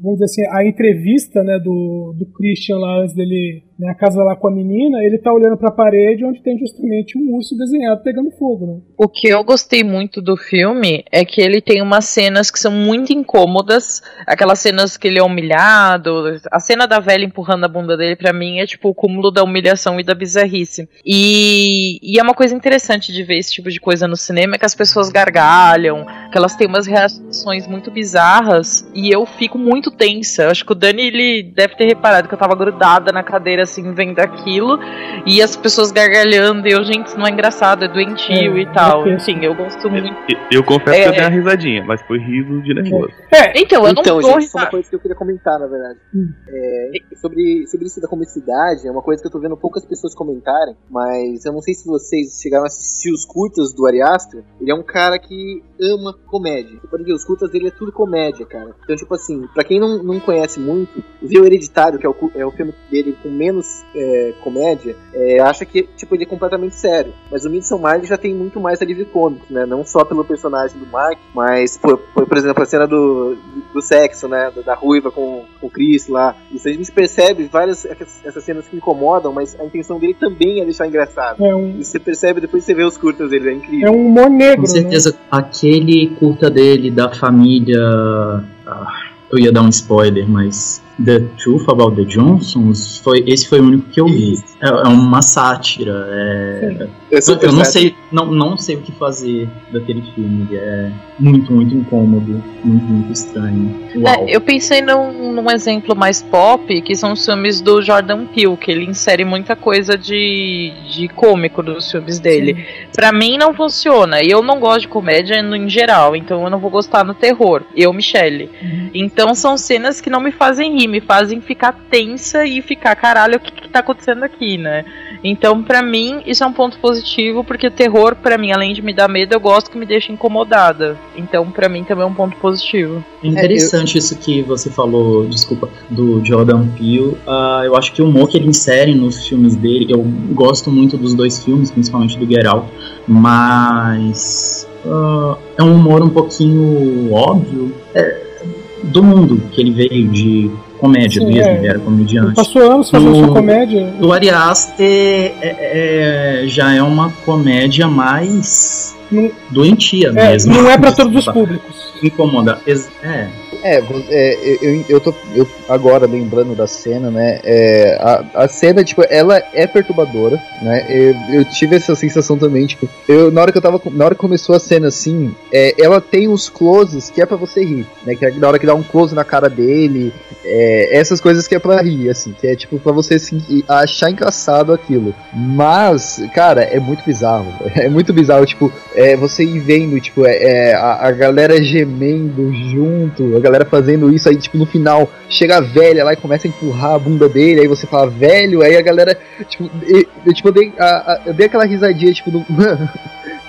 vamos dizer assim, a entrevista né, do, do Christian lá antes dele né, casa lá com a menina, ele tá olhando pra parede onde tem justamente um urso desenhado pegando fogo, né? O que eu gostei muito do filme é que ele tem umas cenas que são muito incômodas, aquelas cenas que ele é humilhado, a cena da velha empurrando a bunda dele pra mim é tipo o cúmulo da humilhação e da bizarrice. E, e é uma coisa interessante de ver esse tipo de coisa no cinema, é que as pessoas gargalham, que elas têm umas reações muito bizarras e eu fico muito tensa. Acho que o Dani ele deve ter reparado que eu tava grudada na cadeira assim vendo aquilo e as pessoas gargalhando e eu, gente, isso não é engraçado, é doentio É, e tal. é Enfim, eu gosto muito. Eu, eu confesso É, que eu dei é. uma risadinha, mas foi riso de nervoso. É, Então, eu então, não gente, dou isso é uma coisa que eu queria comentar, na verdade. Hum. É, sobre, sobre isso da comicidade, é uma coisa que eu tô vendo poucas pessoas comentarem, mas eu não sei se vocês chegaram a assistir os curtas do Ari Aster. Ele é um cara que ama comédia. Você pode ver, os curtas dele é tudo comédia, cara. Então, tipo assim, pra quem não, não conhece muito, ver o Hereditário, que é o, é o filme dele com menos é, comédia, é, acha que tipo, ele é completamente sério. Mas o Midsommar ele já tem muito mais alívio cômico, né? Não só pelo personagem do Mark, mas, por, por, por exemplo, a cena do, do, sexo, né? Da, da ruiva com, com o Chris lá. Isso a gente percebe várias essas cenas que incomodam, mas a intenção dele também é deixar engraçado. é um, E você percebe depois que você vê os curtas dele, é incrível. é um humor negro, Com né? certeza, aquele curta dele da família. ah, eu ia dar um spoiler, mas. The Truth About the Johnsons, foi, esse foi o único que eu vi. É, é uma sátira. É, É eu, super eu não sei, não, não sei o que fazer daquele filme. É muito, muito incômodo, muito, muito estranho. É, eu pensei num, num exemplo mais pop, que são os filmes do Jordan Peele, que ele insere muita coisa de, de cômico nos filmes dele. Pra mim não funciona. E eu não gosto de comédia no, em geral, então eu não vou gostar no terror. Eu, Michelle. Então são cenas que não me fazem rir, me fazem ficar tensa e ficar, caralho, o que, que tá acontecendo aqui, né? Então, pra mim, isso é um ponto positivo, porque terror, pra mim, além de me dar medo, eu gosto que me deixa incomodada. Então, pra mim, também é um ponto positivo. É interessante isso que você falou, desculpa, do Jordan Peele. Ah, eu acho que o humor que ele insere nos filmes dele, eu gosto muito dos dois filmes, principalmente do Get Out, mas ah, é um humor um pouquinho óbvio é, do mundo que ele veio de comédia Sim, mesmo, é. ele era comediante. Passou anos fazendo sua comédia. Do Ari Aster é- é- já é uma comédia mais Não- doentia É, mesmo. não é pra todos os públicos. Incomoda. É, É, é, eu, eu, tô eu agora lembrando da cena, né? É, a, a cena, tipo, ela é perturbadora, né? Eu, eu tive essa sensação também, tipo, eu, na hora que eu tava. Na hora que começou a cena assim, é, ela tem os closes que é pra você rir, né? Que é na hora que dá um close na cara dele, é, essas coisas que é pra rir, assim, que é tipo pra você assim, achar engraçado aquilo. Mas, cara, é muito bizarro. <laughs> É muito bizarro, tipo, é, você ir vendo, tipo, é, é, a, a galera gemendo junto, a galera fazendo isso, aí, tipo, no final, chega a velha lá e começa a empurrar a bunda dele, aí você fala, velho, aí a galera, tipo, eu, eu, tipo, dei, a, a- eu dei aquela risadinha, tipo, <laughs> no,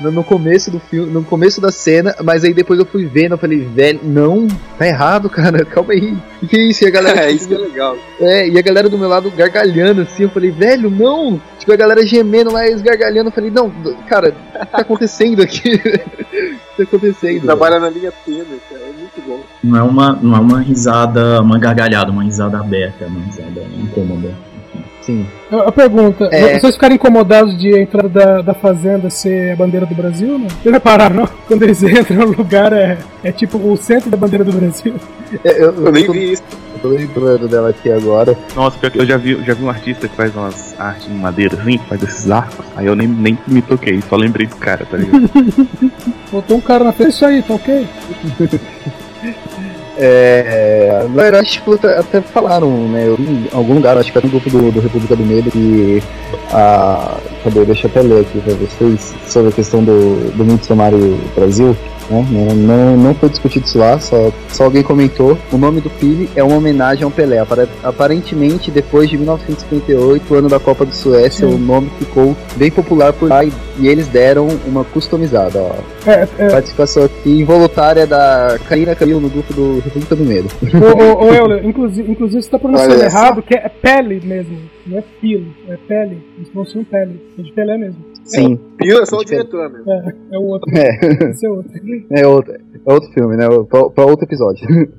no, no começo do filme, no começo da cena, mas aí depois eu fui vendo, eu falei, velho, não, tá errado, <laughs> cara, calma aí, o que é isso? E a galera, É, <laughs> isso que é legal. é, e a galera do meu lado gargalhando assim, eu falei, velho, não! Tipo, a galera gemendo lá, eles gargalhando, eu falei, não, cara, o que tá acontecendo aqui? <laughs> o que tá acontecendo? Trabalha na linha tênue, cara. É muito bom. Não é uma, não é uma risada, uma gargalhada, uma risada aberta, é uma risada incômoda. Sim, Sim. A, pergunta, É. vocês ficaram incomodados de a entrada da, da fazenda ser a bandeira do Brasil, não? Vocês repararam, não? <laughs> Quando eles entram no lugar é, é tipo o centro da bandeira do Brasil. <laughs> É, Eu, Eu nem tô, vi isso. eu tô lembrando dela aqui agora. Nossa, pior que eu já vi, já vi um artista que faz umas artes em madeira assim, faz esses arcos. Aí eu nem, nem me toquei, só lembrei do cara, tá ligado? <laughs> Botou um cara na frente, isso aí, tá ok? É, na verdade, tipo, até, falaram, né? Eu em algum lugar, acho que era no grupo do, do República do Medo, que a. Cadê? Deixa eu até ler aqui pra vocês sobre a questão do, do muito somário Brasil. Né? Não, não, não foi discutido isso lá, só, só alguém comentou. O nome do filme é uma homenagem ao Pelé. Apare- Aparentemente, depois de 1958, ano da Copa do Suécia, Sim. o nome ficou bem popular por lá e, e eles deram uma customizada. Ó. É, é, Participação aqui involuntária da Karina Camilo no grupo do República do Medo. Ô, ô, ô <laughs> Euler, inclusive, inclusive você tá pronunciando errado, que é pele mesmo. Não é pilo, é pele. Eles pronunciam pele. É de Pelé mesmo. Sim, Pio é só o diretor mesmo. É, é o outro. é, Esse é outro. é, outro, é outro filme, né? Pra, pra outro episódio. <laughs>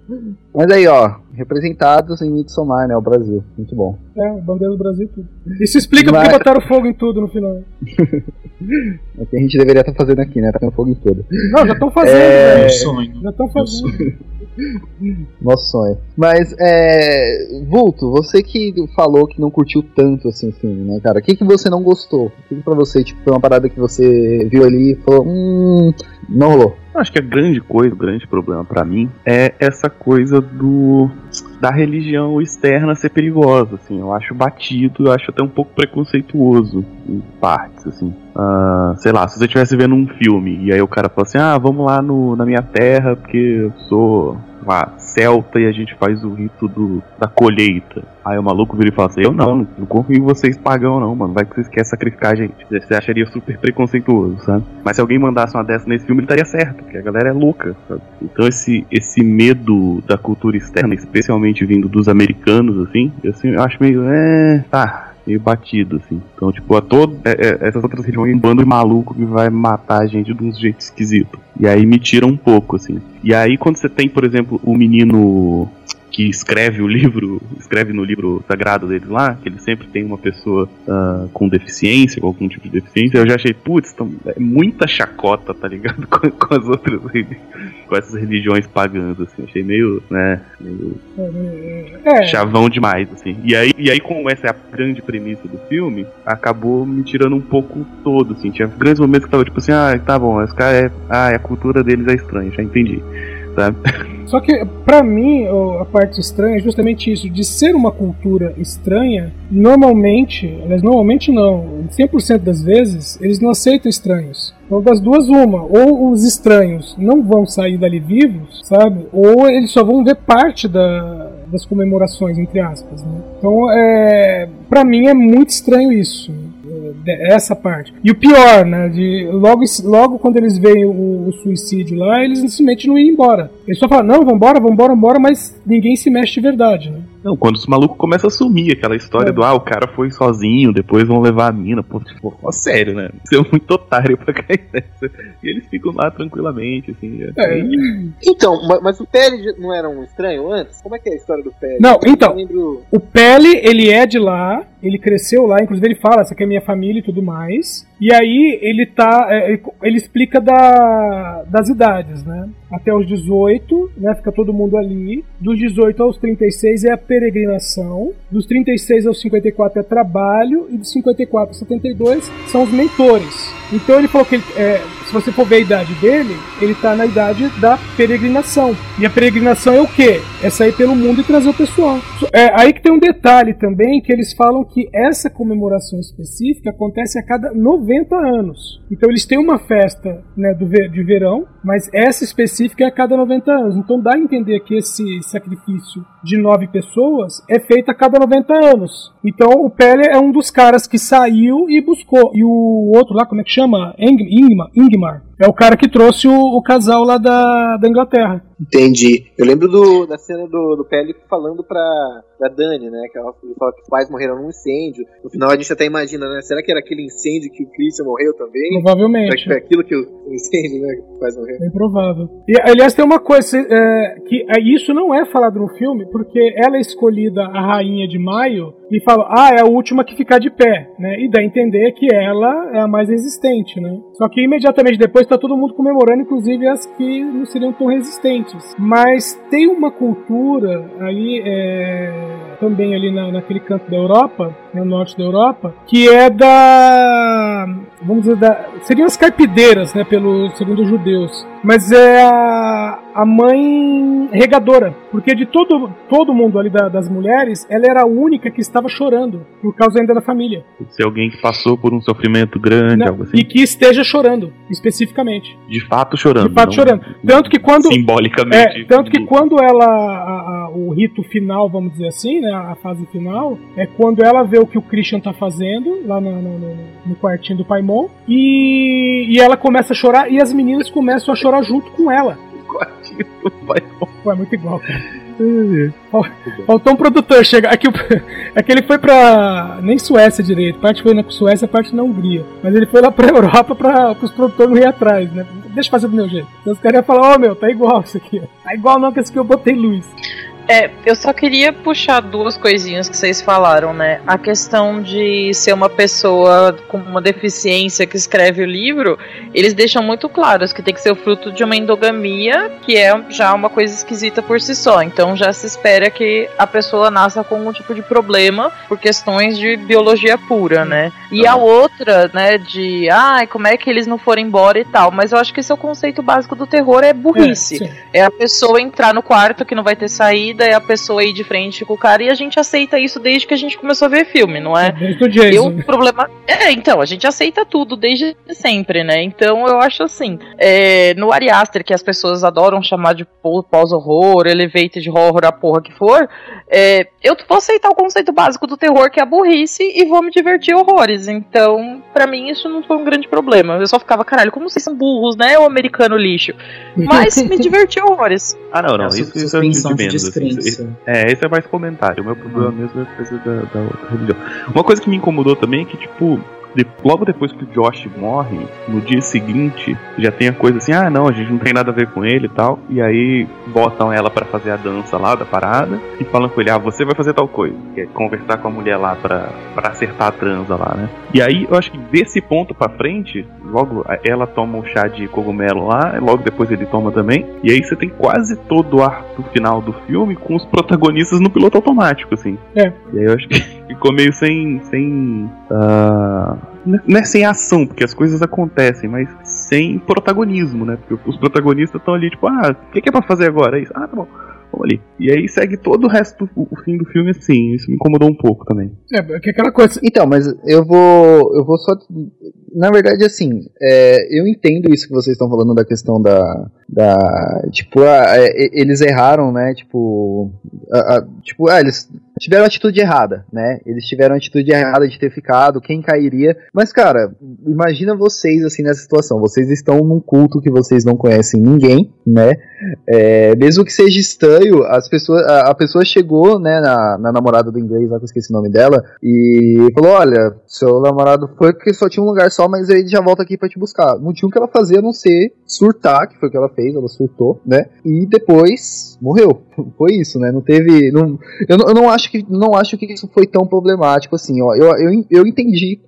Mas aí, ó, representados em Midsommar, né? O Brasil. Muito bom. É, a bandeira do Brasil e tudo. Isso explica Mas- porque botaram fogo em tudo no final. <laughs> É o que a gente deveria estar fazendo aqui, né? Tá com fogo em tudo. Não, já estão fazendo, É. velho. Um sonho. Já estão fazendo. Nosso sonho. Mas, é. Vulto, você que falou que não curtiu tanto assim o filme, né, cara? O que, que você não gostou? O que, que pra você, tipo, foi uma parada que você viu ali e falou, hum. Não rolou. Acho que a grande coisa, o grande problema pra mim é essa coisa do da religião externa ser perigosa, assim. Eu acho batido, eu acho até um pouco preconceituoso em partes, assim. Ah, sei lá, se você estivesse vendo um filme e aí o cara fala assim, ah, vamos lá no, na minha terra porque eu sou lá, celta e a gente faz o rito do, da colheita. Aí o maluco vira e fala assim, eu não, não confio em vocês pagão não, mano. Vai que vocês querem sacrificar a gente. Você acharia super preconceituoso, sabe? Mas se alguém mandasse uma dessa nesse filme, ele estaria certo, porque a galera é louca, sabe? Então esse, esse medo da cultura externa, especialmente vindo dos americanos, assim, eu, assim, eu acho meio. É. tá. Meio batido, assim. Então, tipo, a todo, é- é- essas outras regiões, um bando de maluco que vai matar a gente de um jeito esquisito. E aí me tira um pouco, assim. E aí, quando você tem, por exemplo, o menino que escreve o livro, escreve no livro sagrado deles lá, que ele sempre tem uma pessoa ah, com deficiência, com algum tipo de deficiência, eu já achei, putz, tão- é muita chacota, tá ligado? <laughs> Com, com as outras com essas religiões pagãs, assim, achei meio, né, meio É, chavão demais, assim. E aí, e aí, como essa é a grande premissa do filme, acabou me tirando um pouco todo, assim. Tinha grandes momentos que tava tipo assim, ah, tá bom, esse cara é. Ah, a cultura deles é estranha, já entendi. Sabe? Só que, pra mim, a parte estranha é justamente isso, de ser uma cultura estranha, normalmente, aliás, normalmente não, 100% das vezes, eles não aceitam estranhos. Então, das duas, uma, ou os estranhos não vão sair dali vivos, sabe? Ou eles só vão ver parte da, das comemorações, entre aspas, né? Então, é, pra mim é muito estranho isso essa parte. E o pior, né, de logo, logo quando eles veem o, o suicídio lá, eles simplesmente não iam embora. Eles só falam, não, vambora, vambora, vambora, mas ninguém se mexe de verdade, né? Não, quando os malucos começam a sumir, aquela história É. do, ah, o cara foi sozinho, depois vão levar a mina, pô, tipo, ó, sério, né? Você é muito otário pra cair nessa. E eles ficam lá tranquilamente, assim. É. e- Então, ma- mas o Pérez não era um estranho antes? Como é que é a história do Pérez? Não, então. lembro- O Pele, ele é de lá, ele cresceu lá, inclusive ele fala, essa aqui é minha família e tudo mais. E aí ele tá. é, ele- explica da, das idades, né? Até os 18, né? Fica todo mundo ali. Dos 18 aos 36 é a peregrinação. Dos 36 aos 54 é trabalho. E dos 54 aos 72 são os mentores. Então ele falou que ele, é, se você for ver a idade dele, ele tá na idade da peregrinação. E a peregrinação é o quê? É sair pelo mundo e trazer o pessoal. É aí que tem um detalhe também, que eles falam que essa comemoração específica acontece a cada 90 anos. Então eles têm uma festa né, do de verão, mas essa específica é a cada 90 anos. Então dá a entender que esse sacrifício de nove pessoas é feito a cada 90 anos. Então o Pele é um dos caras que saiu e buscou. E o outro lá, como é que chama? Eng- Ingmar. Ingmar. É o cara que trouxe o, o casal lá da, da Inglaterra. Entendi. Eu lembro do- da cena do, do Pele falando pra, pra Dani, né? Que ela fala que os pais morreram num incêndio. No final a gente até imagina, né? Será que era aquele incêndio que o Christian morreu também? Será que Provavelmente. foi aquilo que o, Entende, né? Que faz morrer. Bem provável. E, aliás, tem uma coisa é, que é, isso não é falado no filme, porque ela é escolhida a rainha de maio e fala, ah, é a última que ficar de pé, né? E dá a entender que ela é a mais resistente, né? Só que imediatamente depois tá todo mundo comemorando, inclusive as que não seriam tão resistentes. Mas tem uma cultura aí, é, também ali na, naquele canto da Europa, no norte da Europa, que é da. Vamos dizer, da, seriam as carpideiras, né? Pelo, segundo os judeus. Mas é a, a mãe regadora. Porque de todo, todo mundo ali da, das mulheres, ela era a única que estava chorando, por causa ainda da família. Se alguém que passou por um sofrimento grande, Não, algo assim. E que esteja chorando, especificamente. De fato chorando. De fato chorando. Tanto que quando. Simbolicamente. É, tanto que quando ela. a- a- o rito final, vamos dizer assim, né? A fase final, é quando ela vê o que o Christian tá fazendo lá no, no- no- no quartinho do Paimon. E, e ela começa a chorar e as meninas começam a chorar junto com ela. Quartinho do. Pô, é muito igual, cara. Fal- Faltou um produtor chegar. É que, o- <laughs> é que ele foi pra. Nem Suécia direito. Parte foi na Suécia, parte na Hungria. Mas ele foi lá pra <laughs> Europa pra os produtores não ir atrás, né? Deixa eu fazer do meu jeito. Então os caras iam falar: Ô meu, tá igual isso aqui. ó. Tá igual não, que esse aqui eu botei luz. É, eu só queria puxar duas coisinhas que vocês falaram, né? A questão de ser uma pessoa com uma deficiência que escreve o livro, eles deixam muito claros que tem que ser o fruto de uma endogamia, que é já uma coisa esquisita por si só. Então já se espera que a pessoa nasça com algum tipo de problema por questões de biologia pura, né? E a outra, né, de ai, como é que eles não foram embora e tal. Mas eu acho que esse é o conceito básico do terror, é burrice. sim. É a pessoa entrar no quarto que não vai ter saída, é a pessoa ir de frente com o cara, e a gente aceita isso desde que a gente começou a ver filme, não é? Desde o Eu, o problema. É, então, a gente aceita tudo desde sempre, né? Então eu acho assim. é, no Ari Aster, que as pessoas adoram chamar de pós-horror, elevated horror, a porra que for, é, eu vou aceitar o conceito básico do terror, que é a burrice, e vou me divertir horrores. Então, pra mim, isso não foi um grande problema. Eu só ficava, caralho, como vocês são burros, né? O americano lixo. Mas me <laughs> diverti horrores. Ah, não, não. É Isso, isso é de suspensão de menos. É, esse é mais comentário. O meu problema mesmo é coisa da, da outra religião. Uma coisa que me incomodou também é que, tipo, de- logo depois que o Josh morre, no dia seguinte, já tem a coisa assim, ah não, a gente não tem nada a ver com ele e tal. E aí botam ela pra fazer a dança lá da parada e falam com ele, ah, você vai fazer tal coisa. Que é conversar com a mulher lá pra, pra acertar a transa lá, né? E aí eu acho que desse ponto pra frente, logo ela toma o chá de cogumelo lá, e logo depois ele toma também. E aí você tem quase todo o arco final do filme com os protagonistas no piloto automático, assim. É. E aí eu acho que <laughs> ficou meio sem. sem. ah, não é sem ação, porque as coisas acontecem, mas sem protagonismo, né? Porque os protagonistas estão ali, tipo, ah, o que, que é pra fazer agora? É isso? Ah, tá bom. Vamos ali. E aí segue todo o resto, o, fim do filme assim. Isso me incomodou um pouco também. É, que é aquela coisa. Então, mas eu vou. Eu vou só. Na verdade, assim, é, eu entendo isso que vocês estão falando da questão da. Da tipo, é, e- eles erraram, né? Tipo. a- a- tipo, ah, eles tiveram a atitude errada, né? Eles tiveram a atitude errada de ter ficado, quem cairia. Mas, cara, imagina vocês assim nessa situação. Vocês estão num culto que vocês não conhecem ninguém, né? É, mesmo que seja estranho, as pessoas, a, a pessoa chegou, né, na, na namorada do inglês, lá que eu esqueci o nome dela, e falou: Olha, seu namorado foi porque só tinha um lugar só, mas ele já volta aqui pra te buscar. Não tinha o que ela fazia a não ser surtar, que foi o que ela fez, ela surtou, né? E depois morreu. <laughs> Foi isso, né? Não teve. Não, eu, eu não acho que não acho que isso foi tão problemático assim, ó. Eu, eu, eu entendi.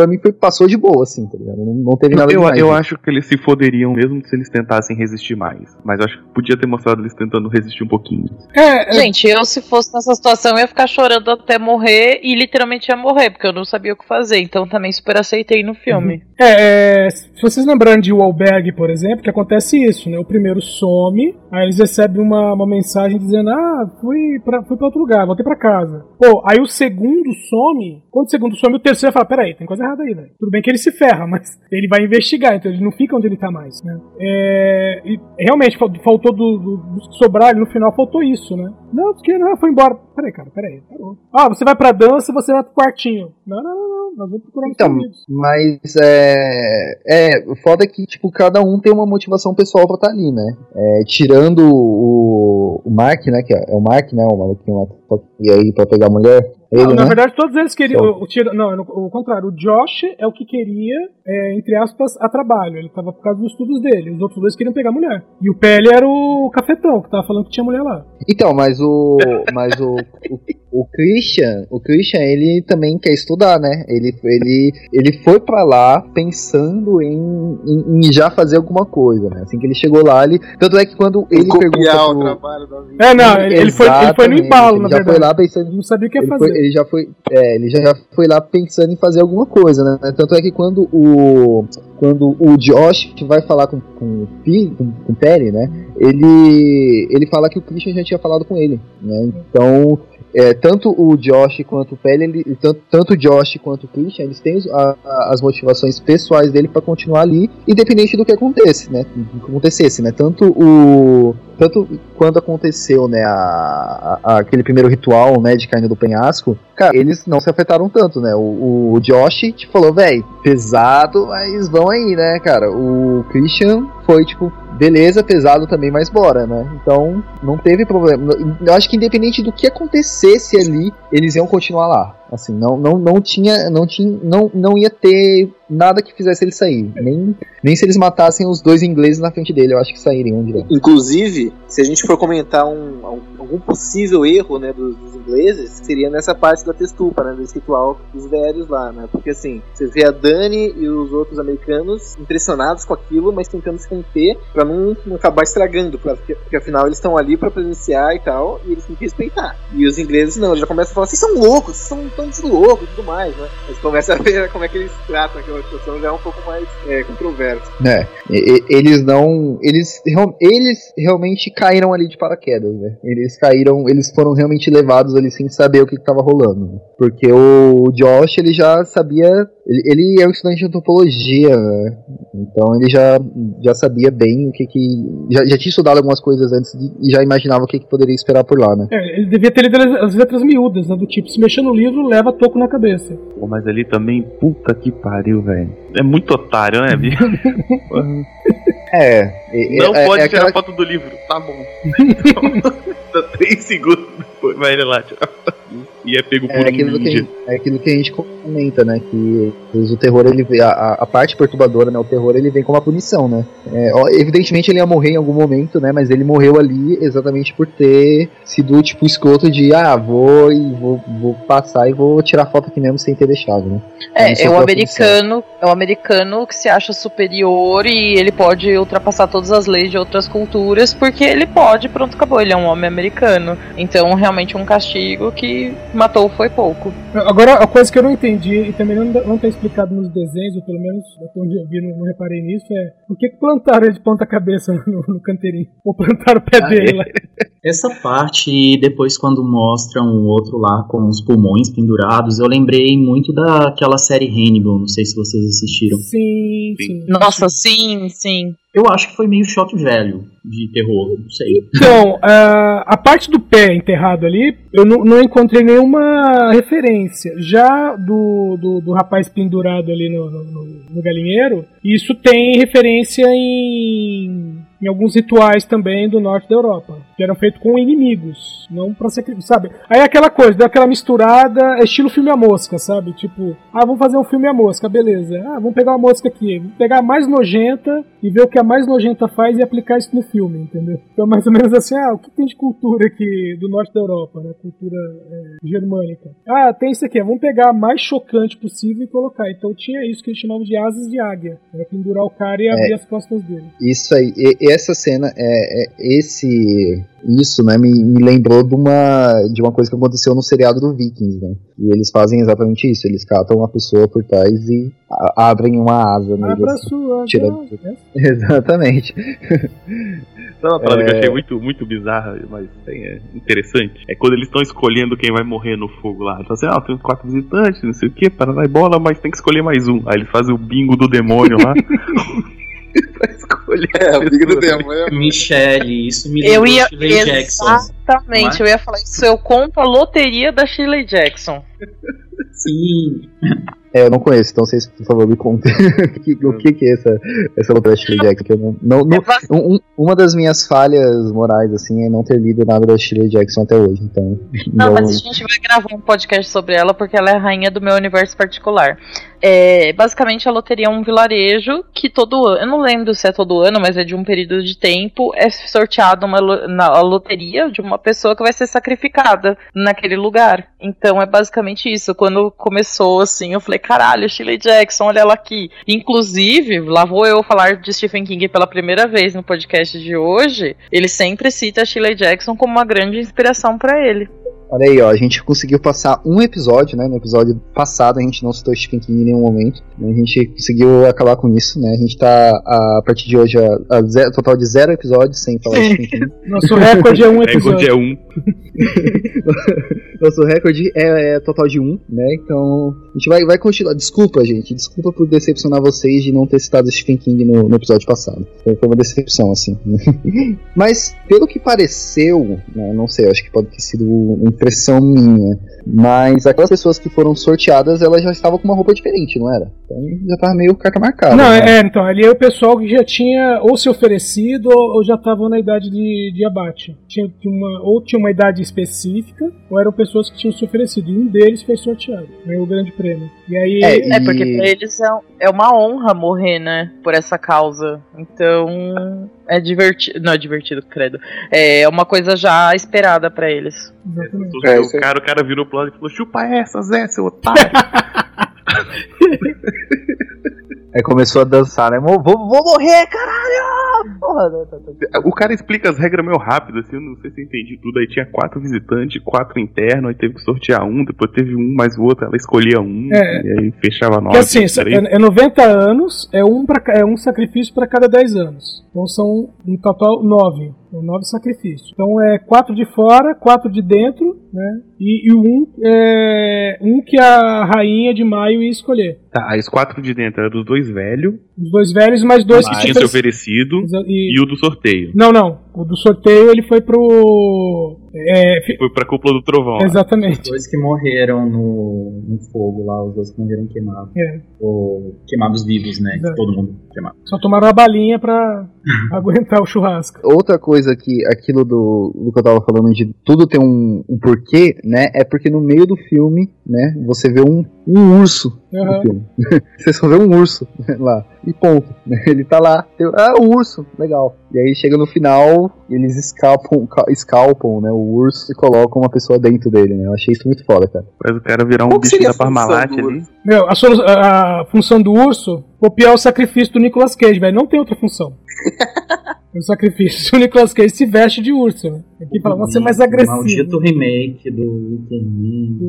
Pra mim foi, passou de boa, assim, tá ligado? Não, não teve nada Eu, demais. eu né? acho que eles se foderiam mesmo se eles tentassem resistir mais. Mas eu acho que podia ter mostrado eles tentando resistir um pouquinho. É, é, Gente, eu se fosse nessa situação eu ia ficar chorando até morrer e literalmente ia morrer, porque eu não sabia o que fazer. Então também super aceitei no filme. É, é, se vocês lembrarem de Wahlberg, por exemplo, que acontece isso, né? O primeiro some, aí eles recebem uma, uma mensagem dizendo, ah, fui pra, fui pra outro lugar, voltei pra casa. Pô, aí o segundo some, quando o segundo some, o terceiro fala, peraí, tem coisa errada aí, velho. Tudo bem que ele se ferra, mas ele vai investigar, então ele não fica onde ele tá mais, né? É, e realmente, fal- faltou do, do, dos que sobraram, no final faltou isso, né? Não, porque não, foi embora. Peraí, cara, peraí, parou. Ah, você vai pra dança, você vai pro quartinho. Não, não, não, não, nós vamos procurar Então, mas é, é. O foda é que, tipo, cada um tem uma motivação pessoal pra estar ali, né? É, tirando o, o, Mark, né? Que é, é o Mark, né? O maluquinho lá que ia aí pra pegar a mulher. Ele, Não, na né? verdade, todos eles queriam. Então. O, o não, o contrário. O Josh é o que queria, é, entre aspas, a trabalho. Ele tava por causa dos estudos dele. Os outros dois queriam pegar a mulher. E o Pele era o cafetão, que tava falando que tinha mulher lá. Então, mas o. Mas o, o, o Christian, o Christian, ele também quer estudar, né? Ele, ele, ele foi pra lá pensando em, em, em já fazer alguma coisa, né? Assim que ele chegou lá, ele. Tanto é que quando ele pergunta. Copiar o pro- trabalho da vida. É, não, ele, ele foi, ele foi no embalo, ele na já verdade. foi lá pensando Ele não sabia o que ia ele, fazer. foi- ele já foi é, ele já foi lá pensando em fazer alguma coisa, né? Tanto é que quando o quando o Josh vai falar com, com o Pi, com, com o Perry, né? Ele ele fala que o Christian já tinha falado com ele, né? Então é, tanto o Josh quanto o Perry, ele, tanto, tanto o Josh quanto o Christian, eles têm a- a- as motivações pessoais dele para continuar ali, independente do que acontece, né? Do que acontecesse, né? Tanto o tanto quando aconteceu, né, a, a- aquele primeiro ritual, né, de caindo do penhasco, cara, eles não se afetaram tanto, né? O, o Josh te falou, velho, pesado, mas vão aí, né, cara? O Christian foi tipo, beleza, pesado também, mas bora, né? Então, não teve problema. Eu acho que independente do que acontecesse ali, eles iam continuar lá. Assim, não, não, não tinha, não tinha, não, não ia ter nada que fizesse ele sair. Nem, nem se eles matassem os dois ingleses na frente dele, eu acho que sairiam direto. Inclusive, se a gente for comentar um- um- algum possível erro né, dos, dos ingleses, seria nessa parte da testupa, né, desse ritual dos velhos lá, né? Porque assim, você vê a Dani e os outros americanos impressionados com aquilo, mas tentando se conter pra não, não acabar estragando, porque, porque afinal eles estão ali pra presenciar e tal, e eles têm que respeitar. E os ingleses não, eles já começam a falar, vocês são loucos, vocês são tantos loucos e tudo mais, né? Mas começa a ver como é que eles tratam aquela situação, já é um pouco mais é, controverso. É, eles não. Eles, eles realmente caíram ali de paraquedas, né? Eles caíram, eles foram realmente levados ali sem saber o que estava rolando. né? Porque o Josh, ele já sabia. Ele, ele é um estudante de antropologia, né? Então ele já, já sabia bem o que que. Já, já tinha estudado algumas coisas antes de- e já imaginava o que, que poderia esperar por lá, né? É, ele devia ter lido as as letras miúdas, né? Do tipo, se mexer no livro, leva toco na cabeça. Pô, mas ali também, puta que pariu, velho. É muito otário, né, bicho? <laughs> É. é- Não é- pode é tirar aquela- foto do livro, tá bom. Dá <laughs> três segundos depois, vai ele lá tirar foto. E é pego por É um aquilo, que gente, é aquilo que a gente comenta, né? Que o terror, ele a, a- parte perturbadora, né? O terror, ele vem como uma punição, né? É, ó, evidentemente ele ia morrer em algum momento, né? Mas ele morreu ali exatamente por ter sido, tipo, escroto de, ah, vou e vou, vou passar e vou tirar foto aqui mesmo sem ter deixado, né? É, é o americano, é o americano que se acha superior e ele pode ultrapassar todas as leis de outras culturas porque ele pode, pronto, acabou. Ele é um homem americano. Então, realmente, um castigo que matou foi pouco. Agora, a coisa que eu não entendi e também não, não tá explicado nos desenhos, ou pelo menos até onde eu vi, não, não reparei nisso, é por que que plantaram ele de ponta-cabeça <laughs> no, no canteirinho? Ou plantaram o pé Ah, dele é. lá? <laughs> Essa parte, e depois quando mostram o outro lá com os pulmões pendurados, eu lembrei muito daquela série Hannibal, não sei se vocês assistiram. Sim, sim. Nossa, sim, sim. Eu acho que foi meio choque velho de terror, não sei. Então, a, a parte do pé enterrado ali, eu não, não encontrei nenhuma referência. Já do, do, do rapaz pendurado ali no, no, no- no galinheiro, isso tem referência em, em alguns rituais também do norte da Europa, que eram feitos com inimigos, não pra ser, sabe? Aí é aquela coisa, deu aquela misturada, é estilo filme a mosca, sabe? Tipo, ah, vamos fazer um filme a mosca, beleza. Ah, vamos pegar uma mosca aqui, vamos pegar a mais nojenta e ver o que a mais nojenta faz e aplicar isso no filme, entendeu? Então, mais ou menos assim, ah, o que tem de cultura aqui do norte da Europa, né? Cultura é, germânica. Ah, tem isso aqui, vamos pegar a mais chocante possível e colocar. Então tinha isso que eles chamavam de asas de águia, era pendurar o cara e abrir as costas dele. Isso aí, e- essa cena, é, é- esse, isso, né, me, me lembrou de uma, de uma coisa que aconteceu no seriado do Vikings, né? E eles fazem exatamente isso, eles catam uma pessoa por trás e a- abrem uma asa nele. Abra assim. sua tirando- né? <laughs> Exatamente. Sabe uma parada que eu É. achei muito, muito bizarra, mas assim, é interessante? É quando eles estão escolhendo quem vai morrer no fogo lá. Eles falam assim, ah, tem uns quatro visitantes, não sei o que, para lá e bola, mas tem que escolher mais um. Aí eles fazem o bingo do demônio lá. <laughs> <laughs> pra escolher. É, o Big do Demônio. Michelle, isso me Eu lembrou ia. Shirley Jackson. Exatamente, não eu ia falar isso. Eu conto a loteria da Shirley Jackson. Sim. É, eu não conheço, então vocês, por favor, me contem <laughs> o que, que é essa, essa loucura da Shirley Jackson. Que eu não, não, não- um- um- uma das minhas falhas morais, assim, é não ter lido nada da Shirley Jackson até hoje. Então, Não, mas a gente vai gravar um podcast sobre ela porque ela é a rainha do meu universo particular. É, basicamente, a loteria é um vilarejo que todo ano, eu não lembro se é todo ano, mas é de um período de tempo, é sorteado uma na loteria de uma pessoa que vai ser sacrificada naquele lugar. Então é basicamente isso. Quando começou assim, eu falei, caralho, Shirley Jackson, olha ela aqui. Inclusive, lá vou eu falar de Stephen King pela primeira vez no podcast de hoje. Ele sempre cita a Shirley Jackson como uma grande inspiração pra ele. Olha aí, ó, a gente conseguiu passar um episódio, né? No episódio passado a gente não citou Stephen King em nenhum momento. né, A gente conseguiu acabar com isso, né? A gente tá a, a partir de hoje a, a ze- total de zero episódios sem falar de Stephen King. <laughs> Nosso recorde é um Recorde episódio. é um. <laughs> Nosso recorde é, é total de um, né? Então a gente vai, vai continuar. Desculpa, gente. Desculpa por decepcionar vocês de não ter citado Stephen King no, no episódio passado. Foi, uma decepção, assim. <laughs> Mas, pelo que pareceu, né, não sei, acho que pode ter sido impressão minha. Mas aquelas pessoas que foram sorteadas, elas já estavam com uma roupa diferente, não era? Então já tava meio carta marcada. Não, né? é, é, então, ali é o pessoal que já tinha ou se oferecido ou, ou já estavam na idade de, de abate. Tinha, tinha uma, ou tinha uma idade específica, ou eram pessoas que tinham se oferecido. E um deles foi sorteado, ganhou o grande prêmio. E aí. É, É, porque pra eles é, é uma honra morrer, né? Por essa causa. Então. É divertido. Não é divertido, credo. É uma coisa já esperada pra eles. Exatamente. O, É, o cara, o cara virou pro lado e falou: chupa essa, Zé, seu otário. <laughs> Aí começou a dançar, né? Vou, vou, vou morrer, caralho! Porra, né? tá, tá. o cara explica as regras meio rápido, assim, eu não sei se eu entendi tudo. Aí tinha quatro visitantes, quatro internos, aí teve que sortear um, depois teve um mais o outro, ela escolhia um, É. e aí fechava nove. Porque assim, é, é 90 anos, é um, pra, é um sacrifício para cada 10 anos. Então são, em total, 9. São 9 sacrifícios. Então é 4 de fora, 4 de dentro, né? E, e um, é, um que a rainha de maio ia escolher. Tá, aí os quatro de dentro eram dos dois velhos, Os dois velhos, mais dois que que tinham se se ofereci- oferecido, e- e o do sorteio. Não, não. O do sorteio ele foi pro. É, fi- Foi pra cúpula do trovão. lá. Os exatamente. dois que morreram no, no fogo lá, os dois que morreram queimados. É. Ou queimados vivos, né? Exato. Todo mundo queimado. Só tomaram a balinha pra <laughs> aguentar o churrasco. Outra coisa que aquilo do, do que eu tava falando de tudo tem um, um porquê, né? É porque no meio do filme, né, você vê um, um urso filme. <laughs> você só vê um urso lá. E ponto. né? Ele tá lá. Tem, ah, o urso, legal. E aí chega no final, eles escalpam, ca- escalpam né, o urso e colocam uma pessoa dentro dele, né? Eu achei isso muito foda, cara. Faz o cara virar um Qual que bicho da a função Parmalat do ali. urso? Meu, a, a- a função do urso copiar o sacrifício do Nicolas Cage, velho. Não tem outra função. O <laughs> sacrifício. O Nicolas Cage se veste de urso, né? Aqui fala, você é mais agressivo. Maldito remake do.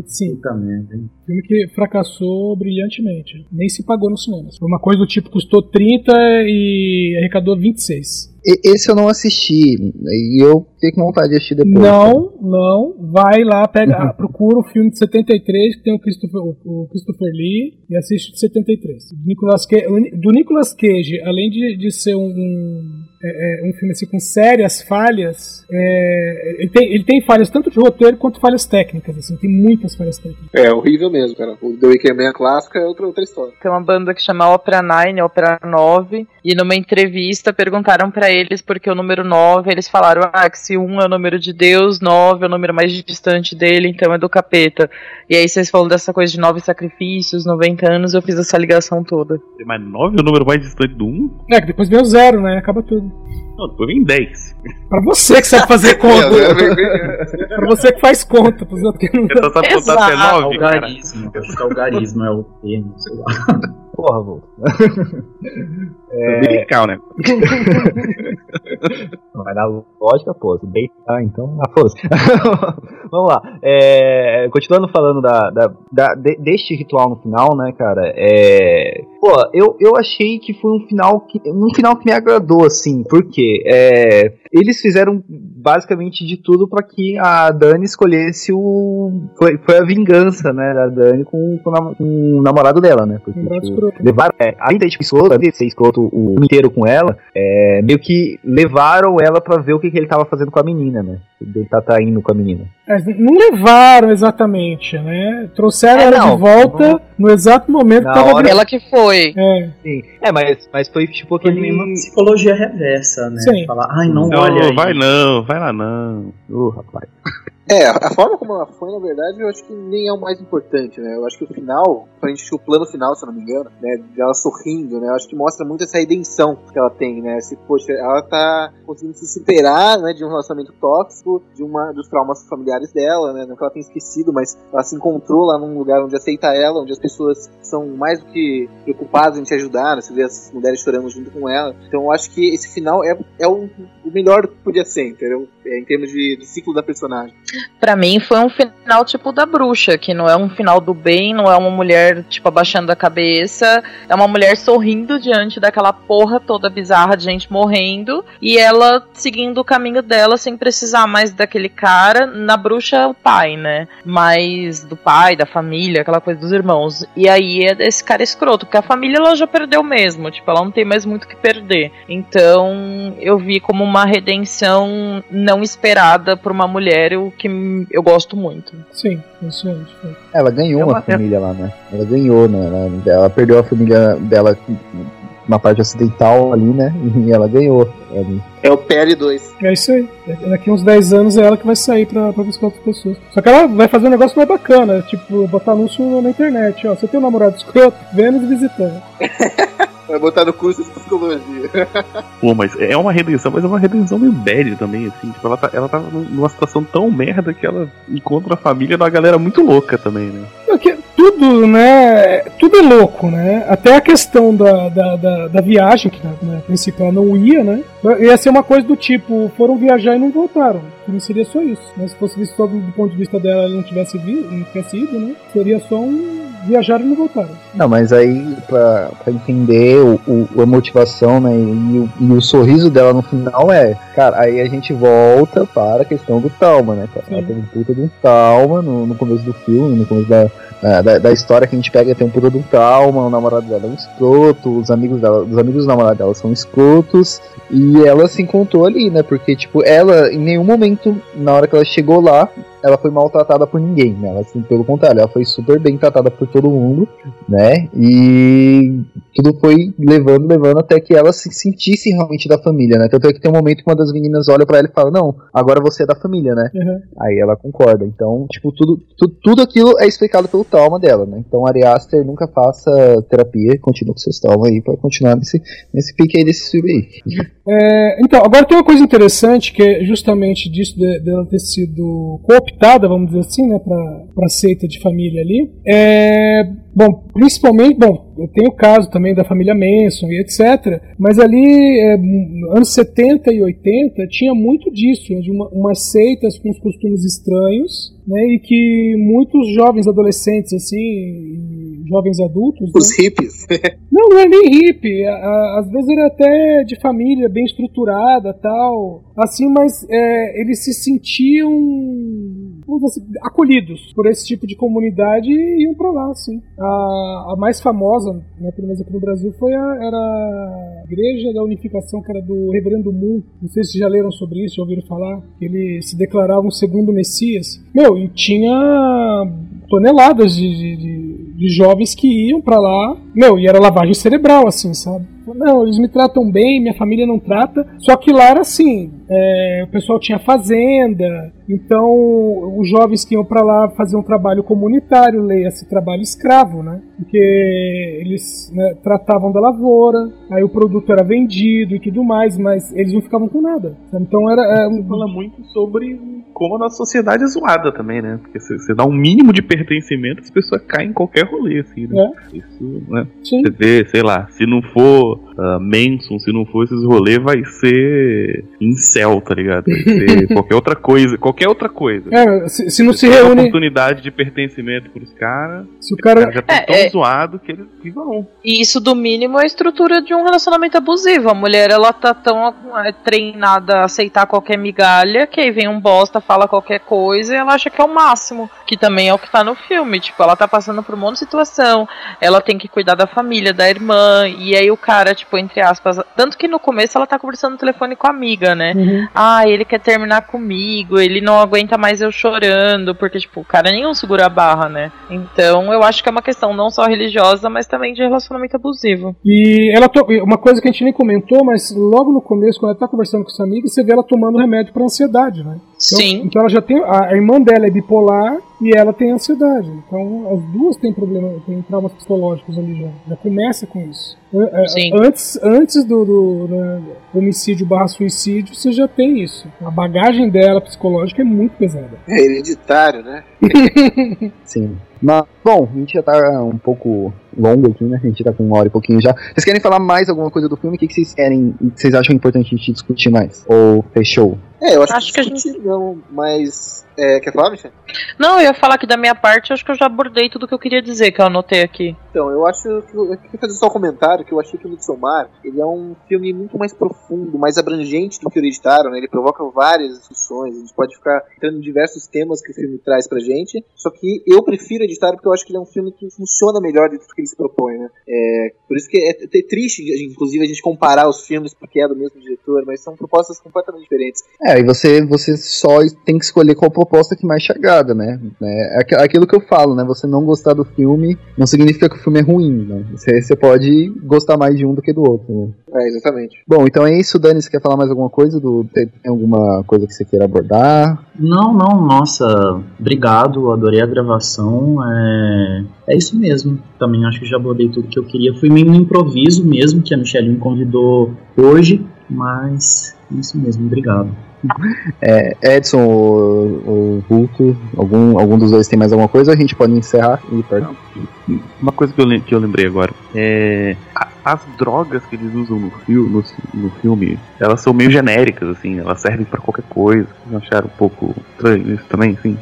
Sim. Puta merda, hein? Filme que fracassou brilhantemente. Nem se pagou nos cinemas. Foi uma coisa do tipo, custou 30 e arrecadou 26. E- esse eu não assisti. E eu fiquei com vontade de assistir depois. Não, não. Vai lá, pega, <laughs> procura o filme de 73, que tem o Christopher, o, o Christopher Lee, e assiste o de 73. Nicolas Cage, do Nicolas Cage, além de, de ser um, um, é, é, um filme assim, com sérias falhas, é, ele, tem, ele tem falhas tanto de roteiro quanto falhas técnicas. Assim, tem muitas falhas técnicas. É horrível mesmo, cara. O The Weeknd Man clássica é outra, outra história. Tem uma banda que chama Opera 9, Opera 9, e numa entrevista perguntaram pra eles porque o número 9, eles falaram ah, que se 1 é o número de Deus, 9 é o número mais distante dele, então é do capeta. E aí vocês falam dessa coisa de 9 sacrifícios, 90 anos, eu fiz essa ligação toda. Mas 9 é o número mais distante do 1? É, que depois vem o zero, né? Acaba tudo. Não, depois vem 10. Pra você que sabe fazer <laughs> conta. É, <laughs> pra você que faz conta. Pros outros que não... Só sabe contar até Exato. 9, cara. Algarismo. Acho que algarismo é o termo, sei lá. Porra, vô. <laughs> É musical, né? <laughs> Vai dar lógica, pô. Se bem tá, então. Ah, foda-se. <laughs> Vamos lá. É, continuando falando da, da, da- de- deste ritual no final, né, cara? É, pô, eu, eu achei que foi um final que. Um final que me agradou, assim. Por quê? É, eles fizeram basicamente de tudo para que a Dani escolhesse o. Foi, foi a vingança, né, da Dani com, com, nam- com o namorado dela, né? Porque, Um tipo, escroto. levaram, é, além de tipo, escroto, além de ser escroto o inteiro com ela, é, meio que levaram ela pra ver o que, que ele tava fazendo com a menina, né? Ele tá traindo com a menina. Mas não levaram exatamente, né? Trouxeram É, ela não, de volta não- no exato momento Na que tava hora- Ela que foi. É, Sim. É, mas, mas foi tipo Foi aquele. uma psicologia reversa, né? Sim. Falar, ai, não, Não, olha aí. vai não, vai lá não. Ô, rapaz. É, a forma como ela foi, na verdade, eu acho que nem é o mais importante, né? Eu acho que o final, pra gente o plano final, se eu não me engano, né? Dela sorrindo, né? Eu acho que mostra muito essa redenção que ela tem, né? Se, poxa, ela tá conseguindo se superar, né? De um relacionamento tóxico, de uma dos traumas familiares dela, né? Não que ela tenha esquecido, mas ela se encontrou lá num lugar onde aceita ela, onde as pessoas são mais do que preocupadas em te ajudar, né? Você vê as mulheres chorando junto com ela. Então eu acho que esse final é, é o, o melhor que podia ser, entendeu? É, em termos de, de ciclo da personagem. Pra mim foi um final tipo da bruxa, que não é um final do bem, não é uma mulher tipo abaixando a cabeça, é uma mulher sorrindo diante daquela porra toda bizarra de gente morrendo e ela seguindo o caminho dela sem precisar mais daquele cara. Na bruxa é o pai, né? Mais do pai, da família, aquela coisa dos irmãos. E aí é esse cara escroto, porque a família ela já perdeu mesmo, tipo, ela não tem mais muito o que perder. Então eu vi como uma redenção não esperada por uma mulher, o que eu gosto muito. Sim, aí. Ela ganhou É uma, uma- família lá, né? Ela ganhou, né? Ela, ela perdeu a família dela uma parte ocidental ali, né? E ela ganhou. ali. É o PL2. É isso aí. Daqui uns 10 anos é ela que vai sair pra, pra buscar outras pessoas. Só que ela vai fazer um negócio mais bacana, tipo, botar anúncio na internet, ó. Você tem um namorado escroto? Vem nos visitando. <laughs> Vai botar no curso de psicologia. <laughs> Pô, mas é uma redenção, mas é uma redenção meio bad também, assim. Tipo, ela tá, ela tá numa situação tão merda que ela encontra a família uma galera muito louca também, né? Porque tudo, né? Tudo é louco, né? Até a questão da, da, da, da viagem, que né, a princípio ela não ia, né? Ia ser uma coisa do tipo, foram viajar e não voltaram. Não seria só isso. Mas se fosse visto só do, do ponto de vista dela, ela não tivesse, vi, não tivesse ido, né? Seria só um viajar e não voltaram. Não, mas aí, pra, pra entender o, o- a motivação, né? E o, e o sorriso dela no final é. Cara, aí a gente volta para a questão do trauma, né? cara? Ela tem um puta de um trauma no, no começo do filme, no começo da, da, da história que a gente pega, tem um puta de um trauma, o namorado dela é um escroto, os amigos dela, os amigos do namorado dela são escrotos, e ela se encontrou ali, né? Porque, tipo, ela, em nenhum momento, na hora que ela chegou lá, ela foi maltratada por ninguém, né? Ela, assim, pelo contrário, ela foi super bem tratada por todo mundo, né? E tudo foi levando, levando até que ela se sentisse realmente da família, né? Tanto é que tem um momento que uma das meninas olha pra ela e fala: Não, agora você é da família, né? Uhum. Aí ela concorda. Então, tipo, tudo, tu- tudo aquilo é explicado pelo trauma dela, né? Então, Ari Aster nunca faça terapia, continua com seus traumas aí pra continuar nesse, nesse pique aí desse filme aí. É, então, agora tem uma coisa interessante que é justamente disso de- dela ter sido cooptada, vamos dizer assim, né, pra seita de família ali. É, bom, principalmente, bom, tem o caso também da família Manson e etc. Mas ali, é, anos 70 e 80, tinha muito disso, né, de uma, umas seitas com os costumes estranhos, né, e que muitos jovens adolescentes, assim, jovens adultos, né, Os hippies. <laughs> não, não é nem hippie. a- a- Às vezes era até de família bem estruturada tal. Assim, mas é, eles se sentiam assim, acolhidos por esse tipo de comunidade e iam pra lá, assim. A, a mais famosa, né, pelo menos aqui no Brasil, foi a, era a Igreja da Unificação, que era do Reverendo Moon. Não sei se já leram sobre isso, já ouviram falar. Ele se declarava um segundo Messias. Meu, e tinha toneladas de, de, de- de jovens que iam pra lá. Meu, e era lavagem cerebral, assim, sabe? Não, eles me tratam bem, minha família não trata. Só que lá era assim: é, o pessoal tinha fazenda, então os jovens que iam pra lá faziam um trabalho comunitário, leia-se trabalho escravo, né? Porque eles né, tratavam da lavoura, aí o produto era vendido e tudo mais, mas eles não ficavam com nada. Então era. é, Você fala muito sobre como a nossa sociedade é zoada também, né? Porque você dá um mínimo de pertencimento, as pessoas caem em qualquer rolê, assim, né? Isso, né? sim. Você vê, sei lá, se não for do uh, Manson, se não for esses rolês, vai ser incel, tá ligado? Vai ser <laughs> qualquer outra coisa, qualquer outra coisa. É, se, se não se uma reúne. oportunidade de pertencimento pros caras, Se o cara. caras já estão É, tão é. zoados que eles que vão. E isso, do mínimo, é a estrutura de um relacionamento abusivo. A mulher, ela tá tão é, treinada a aceitar qualquer migalha, que aí vem um bosta, fala qualquer coisa e ela acha que é o máximo. Que também é o que tá no filme. Tipo, ela tá passando por um monte de situação, ela tem que cuidar da família, da irmã, e aí o cara, tipo, entre aspas. Tanto que no começo ela tá conversando no telefone com a amiga, né? Uhum. Ah, ele quer terminar comigo, ele não aguenta mais eu chorando, porque, tipo, o cara nenhum segura a barra, né? Então eu acho que é uma questão não só religiosa, mas também de relacionamento abusivo. E ela to... uma coisa que a gente nem comentou, mas logo no começo, quando ela tá conversando com essa amiga, você vê ela tomando remédio pra ansiedade, né? Então, Sim. Então ela já tem. A irmã dela é bipolar e ela tem ansiedade. Então as duas têm problema, têm traumas psicológicos ali já. Já começa com isso. É, Sim. Antes, antes do, do, né, homicídio barra suicídio, você já tem isso. A bagagem dela psicológica é muito pesada. É hereditário, né? <laughs> Sim. Mas, bom, a gente já tá um pouco longo aqui, né? A gente tá com uma hora e pouquinho já. Vocês querem falar mais alguma coisa do filme? O que, que vocês querem que vocês acham importante a gente discutir mais? Ou fechou? É, eu acho, Acho que, que a discutir não, mas. É, quer falar, Michel? Não, eu ia falar que da minha parte, acho que eu já abordei tudo que eu queria dizer, que eu anotei aqui. Então, eu acho que. Eu queria fazer só um comentário que eu achei que o Midsommar ele é um filme muito mais profundo, mais abrangente do que o Hereditário, né? Ele provoca várias discussões, a gente pode ficar entrando em diversos temas que o filme traz pra gente. Só que eu prefiro Hereditário porque eu acho que ele é um filme que funciona melhor do que ele se propõe, né? É, por isso que é, é triste, inclusive, a gente comparar os filmes porque é do mesmo diretor, mas são propostas completamente diferentes. É, e você, você só tem que escolher qual proposta que mais te agrada, né? É aqu- aquilo que eu falo, né? Você não gostar do filme não significa que filme é ruim, né? Você, você pode gostar mais de um do que do outro. Né? É, exatamente. Bom, então é isso, Dani. Você quer falar mais alguma coisa? Do, tem tem alguma coisa que você queira abordar? Não, não, nossa, obrigado, adorei a gravação. É, é isso mesmo. Também acho que já abordei tudo que eu queria. Fui meio no improviso mesmo, que a Michelle me convidou hoje, mas é isso mesmo, obrigado. <laughs> É, Edson ou, ou Hulk, algum, algum dos dois tem mais alguma coisa? A gente pode encerrar e partir. Uma coisa que eu, que eu lembrei agora é. as drogas que eles usam no, fil no, no filme, elas são meio genéricas, assim, elas servem pra qualquer coisa. Vocês acharam um pouco estranho isso também, assim?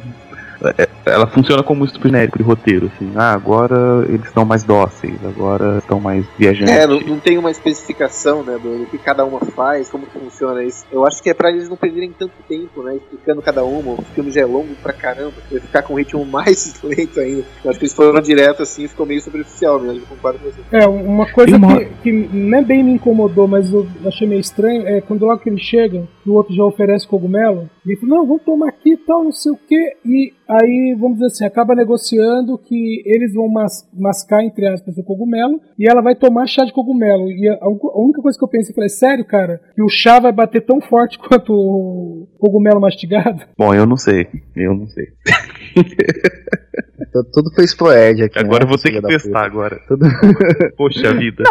É- Ela funciona como um estudo genérico de roteiro, assim. Ah, agora eles estão mais dóceis, agora estão mais viajantes. É, não, não tem uma especificação, né, do, do que cada uma faz, como que funciona isso. Eu acho que é pra eles não perderem tanto tempo, né, explicando cada uma. O filme já é longo pra caramba, vai ficar com um ritmo <laughs> mais lento ainda. Eu acho que eles foram direto assim, ficou meio superficial mesmo, eu concordo com você. É, uma coisa que, que nem bem me incomodou, mas eu achei meio estranho, é quando logo que eles chegam, o outro já oferece cogumelo, e ele fala, não, vamos tomar aqui e tal, não sei o que, e aí, vamos dizer assim, acaba negociando que eles vão mas- mascar, entre aspas, o cogumelo, e ela vai tomar chá de cogumelo. E a, a única coisa que eu pensei, falei, sério, cara, que o chá vai bater tão forte <laughs> quanto o cogumelo mastigado? Bom, eu não sei, eu não sei. <laughs> <laughs> Então, tudo foi exploed aqui. Agora eu né, vou ter que testar agora. Tudo... <laughs> Poxa vida.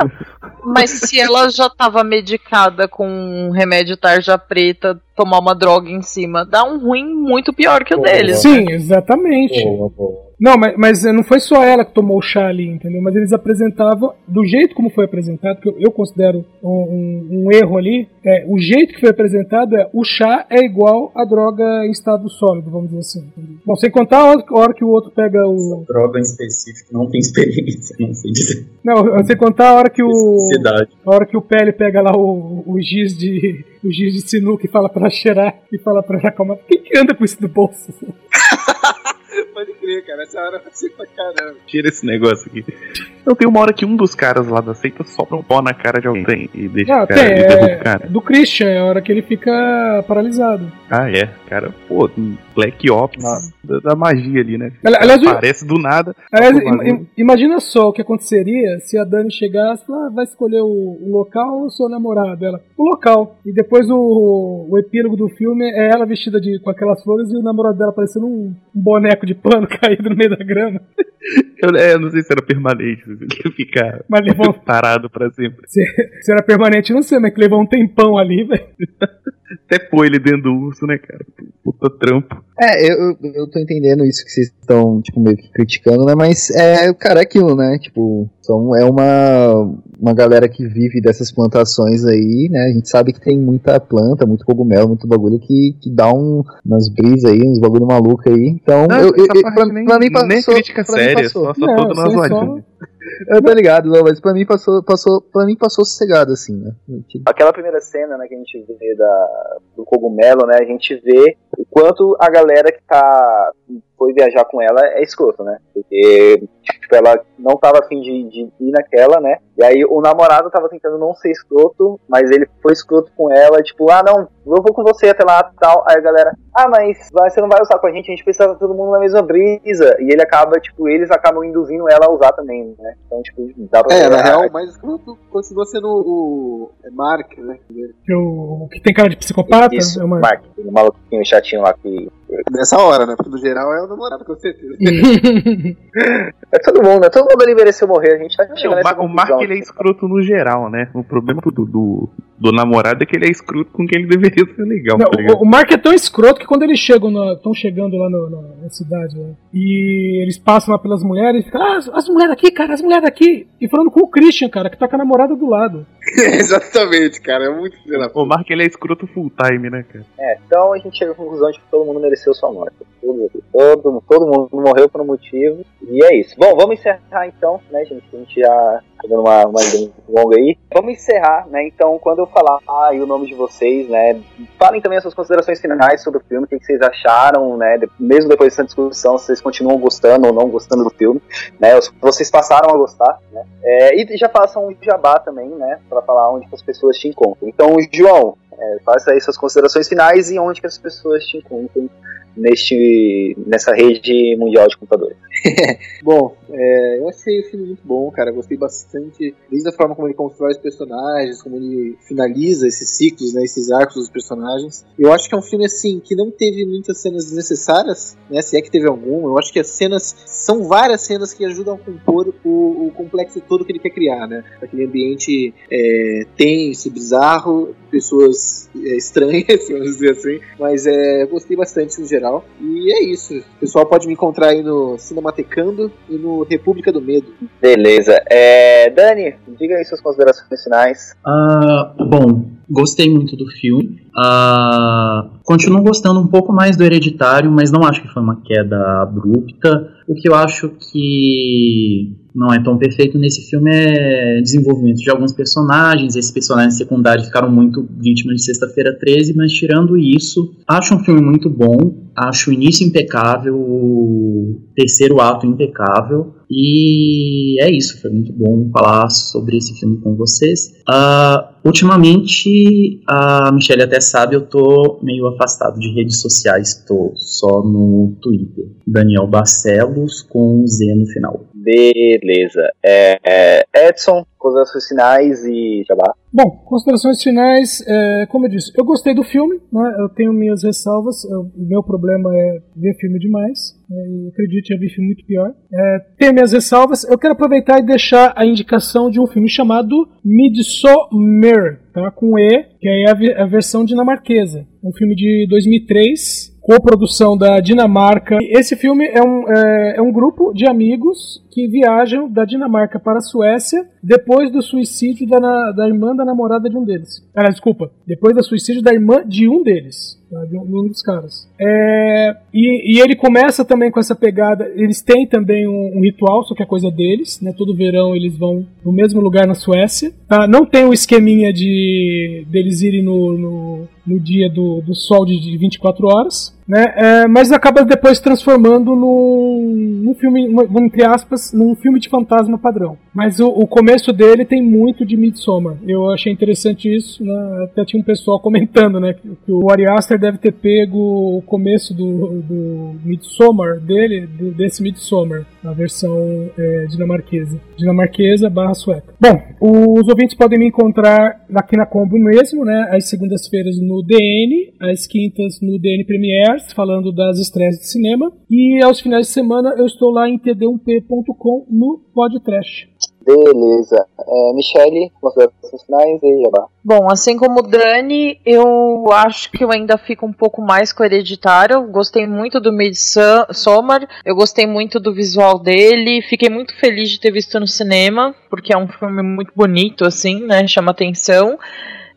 Mas se ela já tava medicada com um remédio tarja preta, tomar uma droga em cima, dá um ruim muito pior que o deles. Sim, exatamente. Boa, boa. Não, mas, mas não foi só ela que tomou o chá ali, entendeu? Mas eles apresentavam, do jeito como foi apresentado, que eu, eu considero um, um- um erro ali, é, o jeito que foi apresentado é o chá é igual a droga em estado sólido, vamos dizer assim. entendeu? Bom, sem contar a hora, a hora que o outro pega o. Droga em específico, não tem experiência, não sei dizer. Não, sem contar a hora que o. A hora que o Pele pega lá o, o giz de. O giz de sinuca e fala pra ela cheirar e fala pra ela acalmar. Quem que anda com isso no bolso? Pode <laughs> crer, cara, essa hora vai ser pra caramba. Tira esse negócio aqui. Então tem uma hora que um dos caras lá da seita sopra um pó na cara de alguém e deixa Não, o cara, tem, derruba o é, cara. do Christian, é a hora que ele fica paralisado. Ah, é. Cara, pô, um Black Ops da, da magia ali, né? Ali- aliás, Aparece do nada. Aliás, Tá im- imagina só o que aconteceria se a Dani chegasse e falasse, ah, vai escolher o, o local ou o seu namorado? Ela, o local. E depois o, o epílogo do filme é ela vestida de, com aquelas flores e o namorado dela parecendo um, um boneco de pano <laughs> caído no meio da grama. Eu, é, eu não sei se era permanente, ia ficar Mas levou, parado pra sempre. se, se era permanente, não sei, mas que levou um tempão ali, <laughs> velho. Até pôr ele dentro do urso, né, cara? Puta trampo. É, eu, eu- tô entendendo isso que vocês estão, tipo, meio que criticando, né? Mas é, cara, é aquilo, né? Tipo, são, é uma, uma galera que vive dessas plantações aí, né? A gente sabe que tem muita planta, muito cogumelo, muito bagulho que, que dá um, umas brisas aí, uns bagulho maluco aí. Então, Não, eu, eu, pra, nem, pra mim passou. nem crítica séria, passou. só, só Não, todo na é zoadinha. <laughs> Eu tô ligado, não, mas pra mim passou, passou, pra mim passou sossegado, assim, né? Aquela primeira cena, né, que a gente vê da, do cogumelo, né, a gente vê o quanto a galera que tá foi viajar com ela é escroto, né? Porque, tipo, ela não tava afim de, de ir naquela, né? E aí o namorado tava tentando não ser escroto, mas ele foi escroto com ela, tipo, ah, não, eu vou com você até lá tal. Aí a galera, ah, mas você não vai usar com a gente, a gente precisa todo mundo na mesma brisa. E ele acaba, tipo, eles acabam induzindo ela a usar também, né? Então, tipo, dá pra É, ver na real, o mais escroto continua sendo o é Mark, né? Que, o, que tem cara de psicopata. Isso, é uma... Mark, o maluquinho chatinho lá que. Nessa hora, né? Porque no geral é o namorado, com certeza. <laughs> É todo mundo, né? Todo mundo ali mereceu morrer, a gente chegando o, nessa Ma- o Mark ele é escroto no geral, né? O problema do, do, do namorado é que ele é escroto com quem ele deveria ser legal, Não, tá o, o Mark é tão escroto que quando eles chegam estão chegando lá no- no- na cidade né, e eles passam lá pelas mulheres e ficam, ah, as, as mulheres aqui, cara, as mulheres aqui. E falando com o Christian, cara, que tá com a namorada do lado. <laughs> Exatamente, cara. É muito O Mark ele é escroto full time, né, cara? É, então a gente chega à conclusão de que todo mundo mereceu sua morte. Todo, todo mundo morreu por um motivo. E é isso. Bom, vamos encerrar então, né, gente? A gente já dando uma, uma longa aí. Vamos encerrar, né? Então, quando eu falar ah, o nome de vocês, né? Falem também as suas considerações finais sobre o filme, o que, vocês acharam, né? mesmo depois dessa discussão, se vocês continuam gostando ou não gostando do filme, né? vocês passaram a gostar, né? É, e já façam um jabá também, né? Pra falar onde as pessoas te encontram. Então, João, é, faça aí suas considerações finais e onde que as pessoas te encontram neste, nessa rede mundial de computadores. <laughs> Bom, é, eu achei o filme muito bom, cara. Gostei bastante, desde a forma como ele constrói os personagens, como ele finaliza esses ciclos, né, esses arcos dos personagens. Eu acho que é um filme assim que não teve muitas cenas desnecessárias, né, se é que teve alguma. Eu acho que as cenas são várias cenas que ajudam a compor o, o complexo todo que ele quer criar, né? Aquele ambiente é, tenso, bizarro, pessoas é, estranhas, <laughs> vamos dizer assim. Mas é, eu gostei bastante no geral. E é isso. O pessoal pode me encontrar aí no Cinematecando e no República do Medo. Beleza. É, Dani, diga aí suas considerações finais. Ah, bom, gostei muito do filme. Ah, continuo gostando um pouco mais do Hereditário, mas não acho que foi uma queda abrupta. O que eu acho que não é tão perfeito nesse filme é desenvolvimento de alguns personagens. Esses personagens secundários ficaram muito vítimas de Sexta-feira 13, mas tirando isso, acho um filme muito bom. Acho o início impecável, o terceiro ato impecável. E é isso, foi muito bom falar sobre esse filme com vocês. Ah, ultimamente, a Michelle até sabe, eu tô meio afastado de redes sociais, tô só no Twitter. Daniel Barcelos com Z no final. Beleza. É, é, Edson, considerações finais e jabá. Bom, considerações finais, é, como eu disse, eu gostei do filme, né, eu tenho minhas ressalvas, o meu problema é ver filme demais, né, e acredite, eu vi filme muito pior. É, tenho minhas ressalvas, eu quero aproveitar e deixar a indicação de um filme chamado Midsommar, tá, com E, que é a, a versão dinamarquesa, um filme de 2003, coprodução da Dinamarca. Esse filme é um, é, é um grupo de amigos que viajam da Dinamarca para a Suécia depois do suicídio da, na- da irmã da namorada de um deles. Ah, desculpa, depois do suicídio da irmã de um deles. tá? De um, de um dos caras. É, e, e ele começa também com essa pegada. Eles têm também um, um ritual, só que é coisa deles. Né? Todo verão eles vão no mesmo lugar na Suécia. tá? Não tem o esqueminha de deles irem no, no, no dia do, do sol de, de 24 horas. Né? É, mas acaba depois transformando num, num filme, entre aspas, num filme de fantasma padrão. Mas o, o começo dele tem muito de Midsommar. Eu achei interessante isso, né? Até tinha um pessoal <laughs> comentando, né? Que, que o Ari Aster deve ter pego o começo do, do Midsommar dele, do- desse Midsommar, a versão é, dinamarquesa. Dinamarquesa barra sueca. Bom, os ouvintes podem me encontrar aqui na Combo mesmo, né? Às segundas-feiras no DN, às quintas no DN Falando das estreias de cinema. E aos finais de semana eu estou lá em td1p.com no podcast. Beleza. É, Michele, considerações finais e Jabá. Bom, assim como o Dani, eu acho que eu ainda fico um pouco mais com o Hereditário. Gostei muito do Midsommar, eu gostei muito do visual dele, fiquei muito feliz de ter visto no cinema, porque é um filme muito bonito, assim, né? Chama atenção.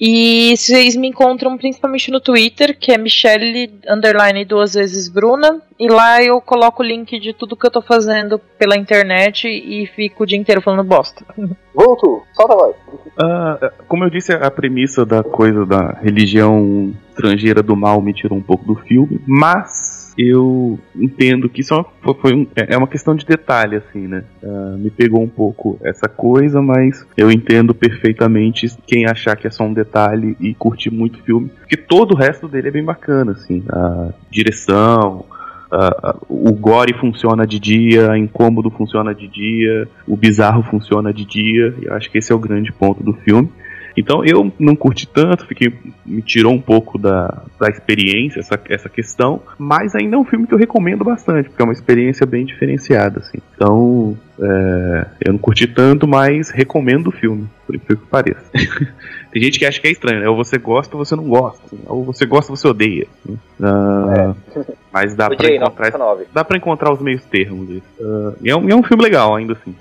E vocês me encontram principalmente no Twitter, que é Michelle underline duas vezes Bruna. E lá eu coloco o link de tudo que eu tô fazendo pela internet e fico o dia inteiro falando bosta. <laughs> Volto, solta a voz. Uh, como eu disse, a premissa da coisa da religião estrangeira do mal me tirou um pouco do filme, mas eu entendo que é foi um, é, é uma questão de detalhe, assim, né? Uh, me pegou um pouco essa coisa, mas eu entendo perfeitamente quem achar que é só um detalhe e curtir muito o filme, porque todo o resto dele é bem bacana, assim, a direção, Uh, o gore funciona de dia, o incômodo funciona de dia, o bizarro funciona de dia. E eu acho que esse é o grande ponto do filme. Então eu não curti tanto, fiquei, me tirou um pouco da, da experiência essa, essa questão, mas ainda é um filme que eu recomendo bastante, porque é uma experiência bem diferenciada, assim. Então, é, eu não curti tanto, mas recomendo o filme, por incrível que pareça. <laughs> Tem gente que acha que é estranho, né? Ou você gosta ou você não gosta. Assim. Ou você gosta ou você odeia. Uh, é. Mas dá <laughs> pra, encontrar, dá pra encontrar os meios termos. Uh, é, um, é um filme legal, ainda assim.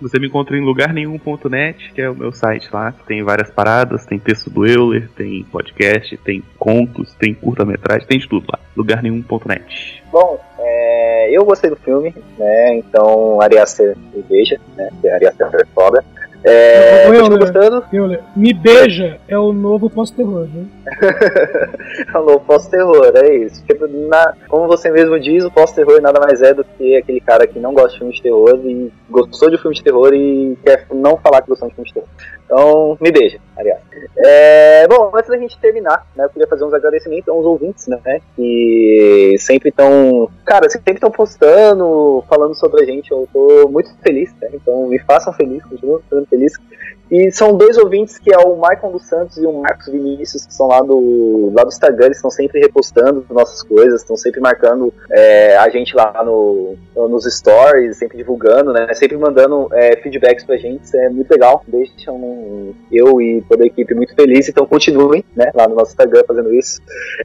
Você me encontra em lugar nenhum.net, que é o meu site lá, que tem várias paradas, tem texto do Euler, tem podcast, tem contos, tem curta-metragem, tem de tudo lá. Lugar nenhum.net. Bom, é, eu gostei do filme, né? Então, Ariaster me beija, né? Ariaster é foda. É, eu, gostando? Eu, me beija é o novo pós-terror, né? é o novo pós-terror, é isso. Tipo, na, como você mesmo diz, o pós-terror nada mais é do que aquele cara que não gosta de filme de terror e gostou de filme de terror e quer não falar que gostou de filme de terror. Então, me beija, aliás. É, bom, antes da gente terminar, né, eu queria fazer uns agradecimentos aos ouvintes, né, que sempre estão, cara, sempre estão postando, falando sobre a gente, eu tô muito feliz, né, então me façam feliz, continuo ficando feliz. feliz. E são dois ouvintes que é o Maicon dos Santos e o Marcos Vinícius, que são lá do, lá do Instagram, eles estão sempre repostando nossas coisas, estão sempre marcando é, a gente lá no, nos stories, sempre divulgando, né? Sempre mandando é, feedbacks pra gente, isso é muito legal, deixam eu e toda a equipe muito felizes, então continuem, né, lá no nosso Instagram fazendo isso.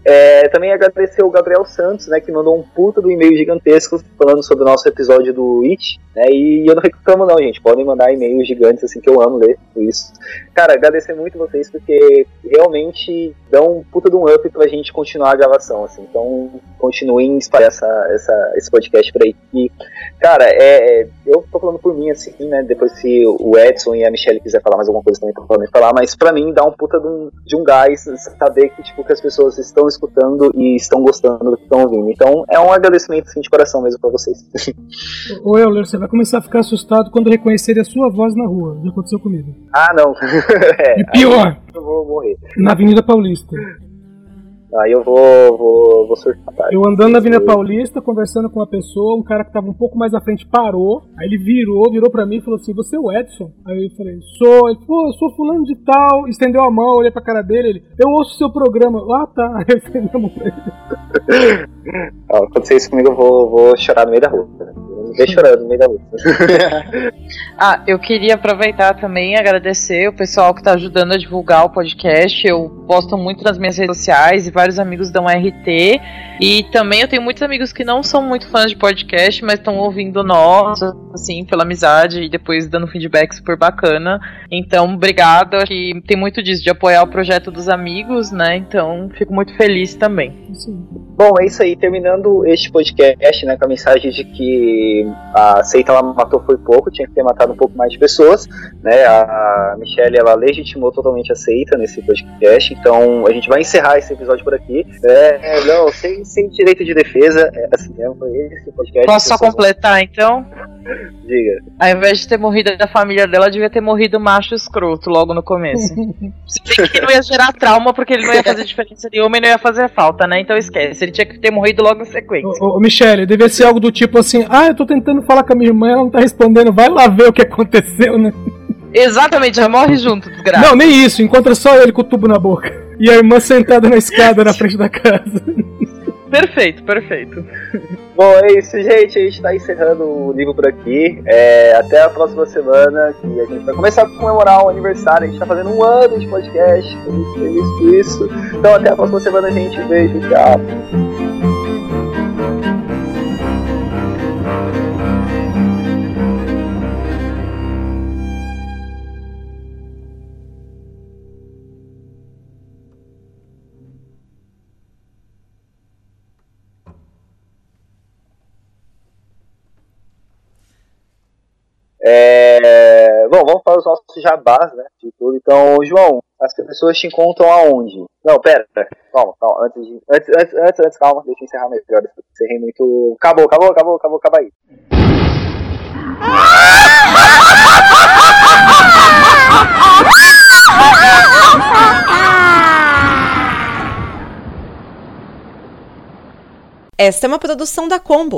É, também agradecer o Gabriel Santos, né, que mandou um puta do e-mail gigantesco falando sobre o nosso episódio do It, né, e eu não reclamo não, gente, podem mandar e-mails gigantes, assim, que eu amo ler isso. Cara, agradecer muito vocês porque realmente dão um puta de um up pra gente continuar a gravação, assim. Então, continuem espalhar essa, essa, esse podcast por aí. E, cara, é, é, eu tô falando por mim, assim, né? Depois se o Edson e a Michelle quiser falar mais alguma coisa também, podem falar, mas pra mim dá um puta de um, de um gás saber que, tipo, que as pessoas estão escutando e estão gostando do que estão ouvindo. Então, é um agradecimento, assim, de coração mesmo pra vocês. <laughs> Ô, Euler, você vai começar a ficar assustado quando reconhecer a sua voz na rua. Já aconteceu comigo. Ah, não. <laughs> é, e pior. Eu vou morrer. Na Avenida Paulista. Aí eu vou, vou, vou surtar. Tá? Eu andando na Avenida Paulista, conversando com uma pessoa, um cara que tava um pouco mais à frente parou. Aí ele virou, virou pra mim e falou assim: Você é o Edson? Aí eu falei: Sou. Ele falou: Eu sou fulano de tal. Estendeu a mão, olhei pra cara dele. Ele: Eu ouço seu programa. Ah, tá. <laughs> Aí eu estendi a mão pra <laughs> ele. Acontecer isso comigo, eu vou, vou chorar no meio da rua. Me chorando no meio da luta. <laughs> ah, eu queria aproveitar também e agradecer o pessoal que está ajudando a divulgar o podcast. Eu posto muito nas minhas redes sociais e vários amigos dão RT. E também eu tenho muitos amigos que não são muito fãs de podcast, mas estão ouvindo nós, assim, pela amizade e depois dando feedback super bacana. Então, obrigada. Que tem muito disso, de apoiar o projeto dos amigos, né? Então, fico muito feliz também. Sim. Bom, é isso aí. Terminando este podcast, né, com a mensagem de que a seita ela matou foi pouco, tinha que ter matado um pouco mais de pessoas, né? A Michelle ela legitimou totalmente a seita nesse podcast, então a gente vai encerrar esse episódio por aqui. É, é não, sem, sem direito de defesa, é, assim mesmo, foi esse podcast. Posso só completar então? Diga. Ao invés de ter morrido da família dela, devia ter morrido macho escroto logo no começo. <laughs> Se bem que não ia gerar trauma, porque ele não ia fazer diferença nenhuma e não ia fazer falta, né? Então esquece, ele tinha que ter morrido logo em sequência. Ô, ô Michele, devia ser algo do tipo assim: ah, eu tô tentando falar com a minha irmã, ela não tá respondendo, vai lá ver o que aconteceu, né? Exatamente, já morre junto, desgraça. Não, nem isso, encontra só ele com o tubo na boca. E a irmã sentada na escada na frente da casa. Perfeito, perfeito. Bom, é isso, gente. A gente tá encerrando o livro por aqui. É, até a próxima semana, que a gente vai começar a comemorar o aniversário. A gente tá fazendo um ano de podcast. Muito feliz com isso. Então, até a próxima semana, gente. Beijo, tchau. É... Bom, vamos para os nossos jabás, né? De tudo. Então, João, as pessoas te encontram aonde? Não, pera, pera. calma, calma. Antes, de... antes, antes, antes, antes, calma, deixa eu encerrar melhor. Encerrei muito. Acabou, acabou, acabou, acabou, acaba aí. Esta é uma produção da Combo.